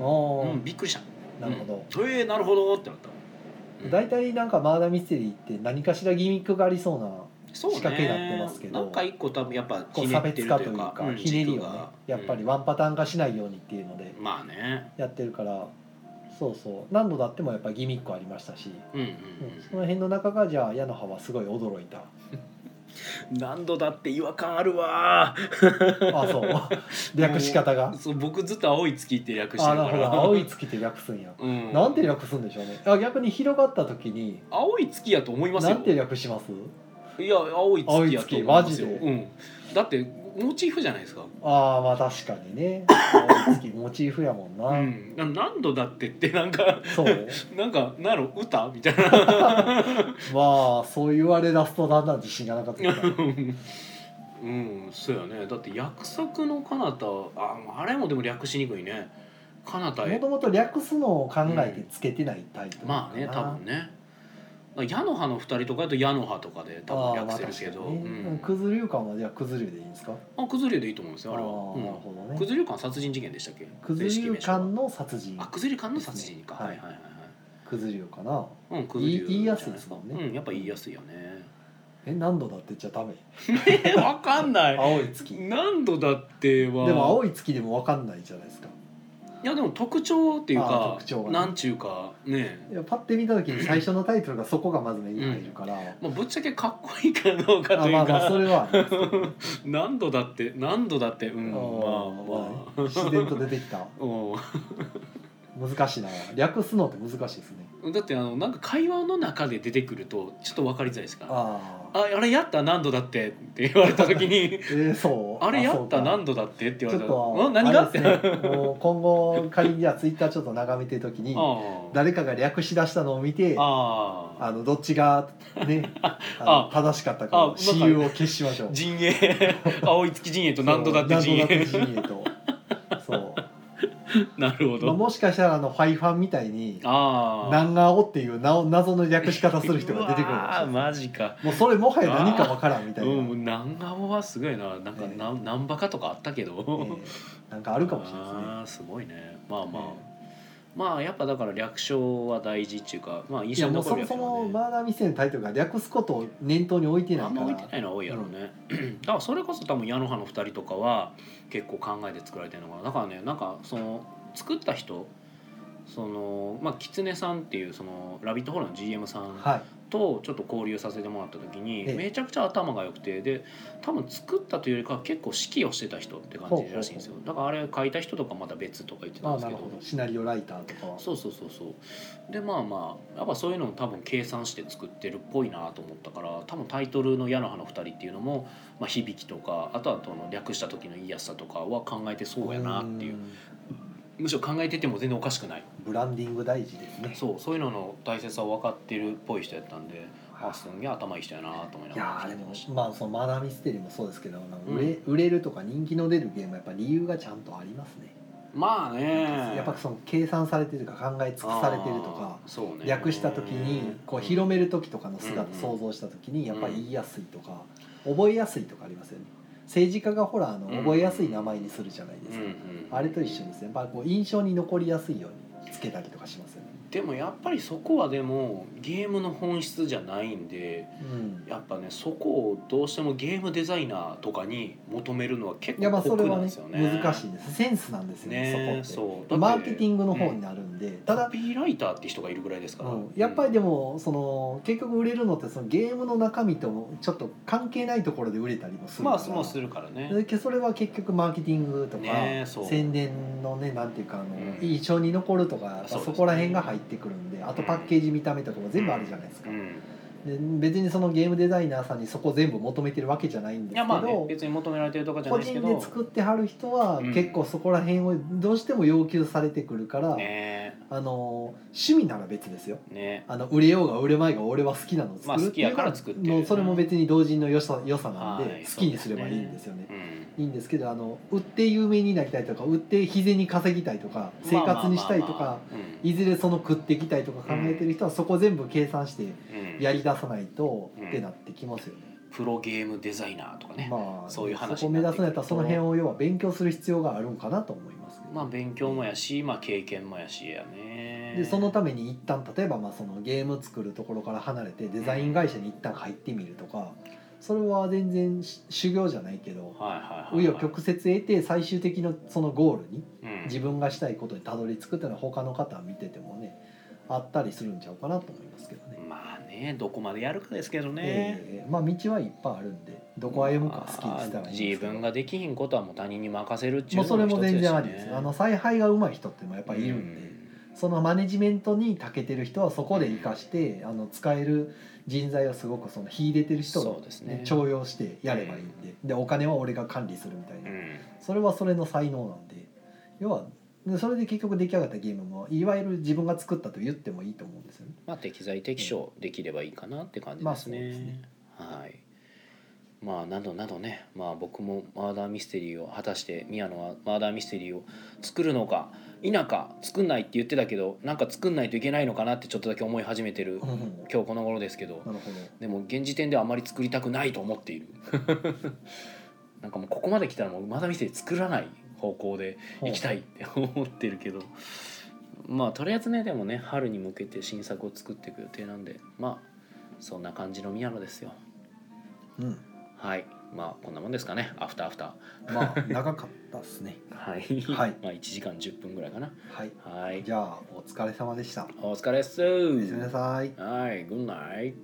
うんびっくりした。なるほど、うん。えーなるほどってなった。うん。大体なんかマーダーミステリーって何かしらギミックがありそうな仕掛けになってますけど。なんか一個多分やっぱこう差別化るというか。うか、んひねりをねやっぱりうんワンパターン化しないようにっていうので。まあね。やってるからそうそう。何度だってもやっぱギミックありましたし、うんうんうんその辺の中がじゃあ矢の葉はすごい驚いた。う ん何度だって違和感あるわ。あそう。略し方が。そう僕ずっと青い月って略してあなるからど。青い月って略すんや、うん。なんて略すんでしょうね。あ逆に広がった時に。青い月やと思いますよ。なんて略します？いや青い月やと思いますよ。青い月マジで。うん、だってモチーフじゃないですか。ああまあ確かにね。青い月モチーフやもんな、うん。な何度だってってなんかそう。なんかなんやろ歌？みたいな。まあそう言われ出すとだんだん自信がなかった。けどうんそうやね。だって約束の彼方ああれもでも略しにくいね。彼方へ。もともと略すのを考えてつけてないタイプまあね多分ね矢の葉の二人とかだと矢の葉とかで多分略せるけど、うん。くず流感はじゃあくず流でいいんですか？あくず流でいいと思うんですよ。あれは、なるほどね。くず流館殺人事件でしたっけ？くず流感の殺人。あくず流館の殺人か、はいはいはいくず流かな？はいうんくず流言い言いやすいですもんね。うんやっぱ言いやすいよね。え何度だって言っちゃダメ えわかんない。青い月。で何度だっては。も青い月でも分かんないじゃないですかいやでも特徴っていうか特徴がね。なんちゅうかね。いやパッて見た時に最初のタイトルがそこがまず目に入るから、まあ、ぶっちゃけかっこいいかどうかあというか、まあまあそれはありますけどね。何度だって何度だってうんまあままあ。自然と出てきた。う難しいな。略すのって難しいですね。んだってあのなんか会話の中で出てくるとちょっと分かりづらいですか？あああれやった何度だって？って言われた時に。えー、そう？あれやった何度だってって言われちょったと何がって？ね。もう今後仮にじゃあツイッターちょっと眺めてる時に あ誰かが略し出したのを見てあのどっちがねあ あの正しかったか私有を消しましょう。陣営。青い月陣営と何度だって陣営と なるほまあ、どもしかしたらあのファイファンみたいにああ南川っていうな謎の略し方する人が出てくるかもしれ うわーないマジか。もうそれもはや何かわからんみたいな、うんもう南顔はすごいな。なんかええなん何バカとかあったけど、え。ーなんかあるかもしれないですね。あーすごいね。まあまあ、えまあやっぱだから略称は大事っていうかまあ印い象にやもうそもそ残るやつはねもマーダーミステリーのタイトルが略すことを念頭に置いてないあんから。ま置いてないのは多いやろうね、だからそれこそ多分矢の葉の2人とかは結構考えて作られてるのかな。だからねなんかその作った人そのまあ狐さんっていうそのラビットホールの GM さんはいとちょっと交流させてもらった時にええ。めちゃくちゃ頭が良くてで多分作ったというよりかは結構指揮をしてた人って感じらしいんですよ。だからあれ書いた人とかまた別とか言ってたんですけど。シナリオライターとかは。そうそうそうそう。でまあまあやっぱそういうのを多分計算して作ってるっぽいなと思ったから多分タイトルの「矢の葉の二人」っていうのも、まあ、響きとかあとはその略した時の言いやすさとかは考えてそうやなっていううんむしろ考えてても全然おかしくない。ブランディング大事ですね。そうそういうのの大切さを分かってるっぽい人やったんであ。すんげえ頭いい人やなと思いないがらやーでもまあそのマーダーミステリーもそうですけどなんか売れ,、うん売れるとか人気の出るゲームはやっぱ理由がちゃんとありますね、まあね。やっぱその計算されてるとか考え尽くされてるとかそうね。略した時にこう広める時とかの姿うん。想像した時にやっぱり言いやすいとか覚えやすいとかありますよね。政治家がほらあのうん。覚えやすい名前にするじゃないですか、あれと一緒ですね。やっぱこう印象に残りやすいようにつけたりとかします。でもやっぱりそこはでもゲームの本質じゃないんでうん。やっぱねそこをどうしてもゲームデザイナーとかに求めるのは結構酷なんですよね。難しいです。センスなんですよねねそこって。マーケティングの方になるんで、ただコピーライターって人がいるぐらいですから、うん、やっぱりでもその結局売れるのってそのゲームの中身ともちょっと関係ないところで売れたりもするから。まあもうするからね。でそれは結局マーケティングとか、ねそう。宣伝のねなんていうかあの、うん。印象に残るとかそこら辺が入ってくるんであとパッケージ見た目とかも全部あるじゃないですか、うん。で別にそのゲームデザイナーさんにそこ全部求めてるわけじゃないんですけど、ね別に求められてるとかじゃな個いですけど。人で作ってはる人はうん。結構そこら辺をどうしても要求されてくるから、ねあの趣味なら別ですよ。ね。あの売れようが売れまいが俺は好きなのを作るっていうから作ってる。もうそれも別に同人の良さ良さなんではい好きにすればいいんですよね。うん。いいんですけどあの売って有名になりたいとか売って日銭稼ぎたいとか生活にしたいとかまあまあまあ。まあいずれその食っていきたいとか考えてる人はそこ全部計算してうん。うんやり出さないとうん。ってなってきますよね。プロゲームデザイナーとかね、まあそういう話そこを目指すんやったらその辺をを要は勉強する必要があるんかなと思いまあ勉強もやし、まあ、経験もやしやね。でそのために一旦例えばまあそのゲーム作るところから離れてデザイン会社に一旦入ってみるとかそれは全然し修行じゃないけど紆余曲折得て最終的なそのゴールにうん。自分がしたいことにたどり着くっていうのは他の方見ててもねあったりするんちゃうかなと思いますけどね。どこまでやるかですけどね、ええまあ道はいっぱいあるんでどこ歩むか好きにしたらいいんですけど。自分ができひんことはもう他人に任せるっていうもうそれも全然ありです。あの采配が上手い人ってもやっぱりいるんで、そのマネジメントに長けてる人はそこで生かして、あの使える人材をすごくその秀でてる人をね。重用してやればいいんで、でお金は俺が管理するみたいな、うん。それはそれの才能なんで。要はでそれで結局出来上がったゲームもいわゆる自分が作ったと言ってもいいと思うんですよね。まあ適材適所できればいいかなって感じまあですね。そうですねはい。まあなどなどね、まあ僕もマーダーミステリーを果たして宮野はマーダーミステリーを作るのか否か作んないって言ってたけどなんか作んないといけないのかなってちょっとだけ思い始めてるうん今日この頃ですけどなるほどでも現時点ではあまり作りたくないと思っている なんかもうここまで来たらもうマーダーミステリー作らない方向で行きたいって思ってるけどまあとりあえずねでもね春に向けて新作を作っていく予定なんでまあそんな感じの宮野ですよ。うん、はい。まあこんなもんですかね。アフターアフタまあ長かったですね。ー はい、はい。まあ1時間10分ぐらいかな。はい。はい。じゃあお疲れ様でした。お疲れっす。おやすみなさい。はい。グッナイ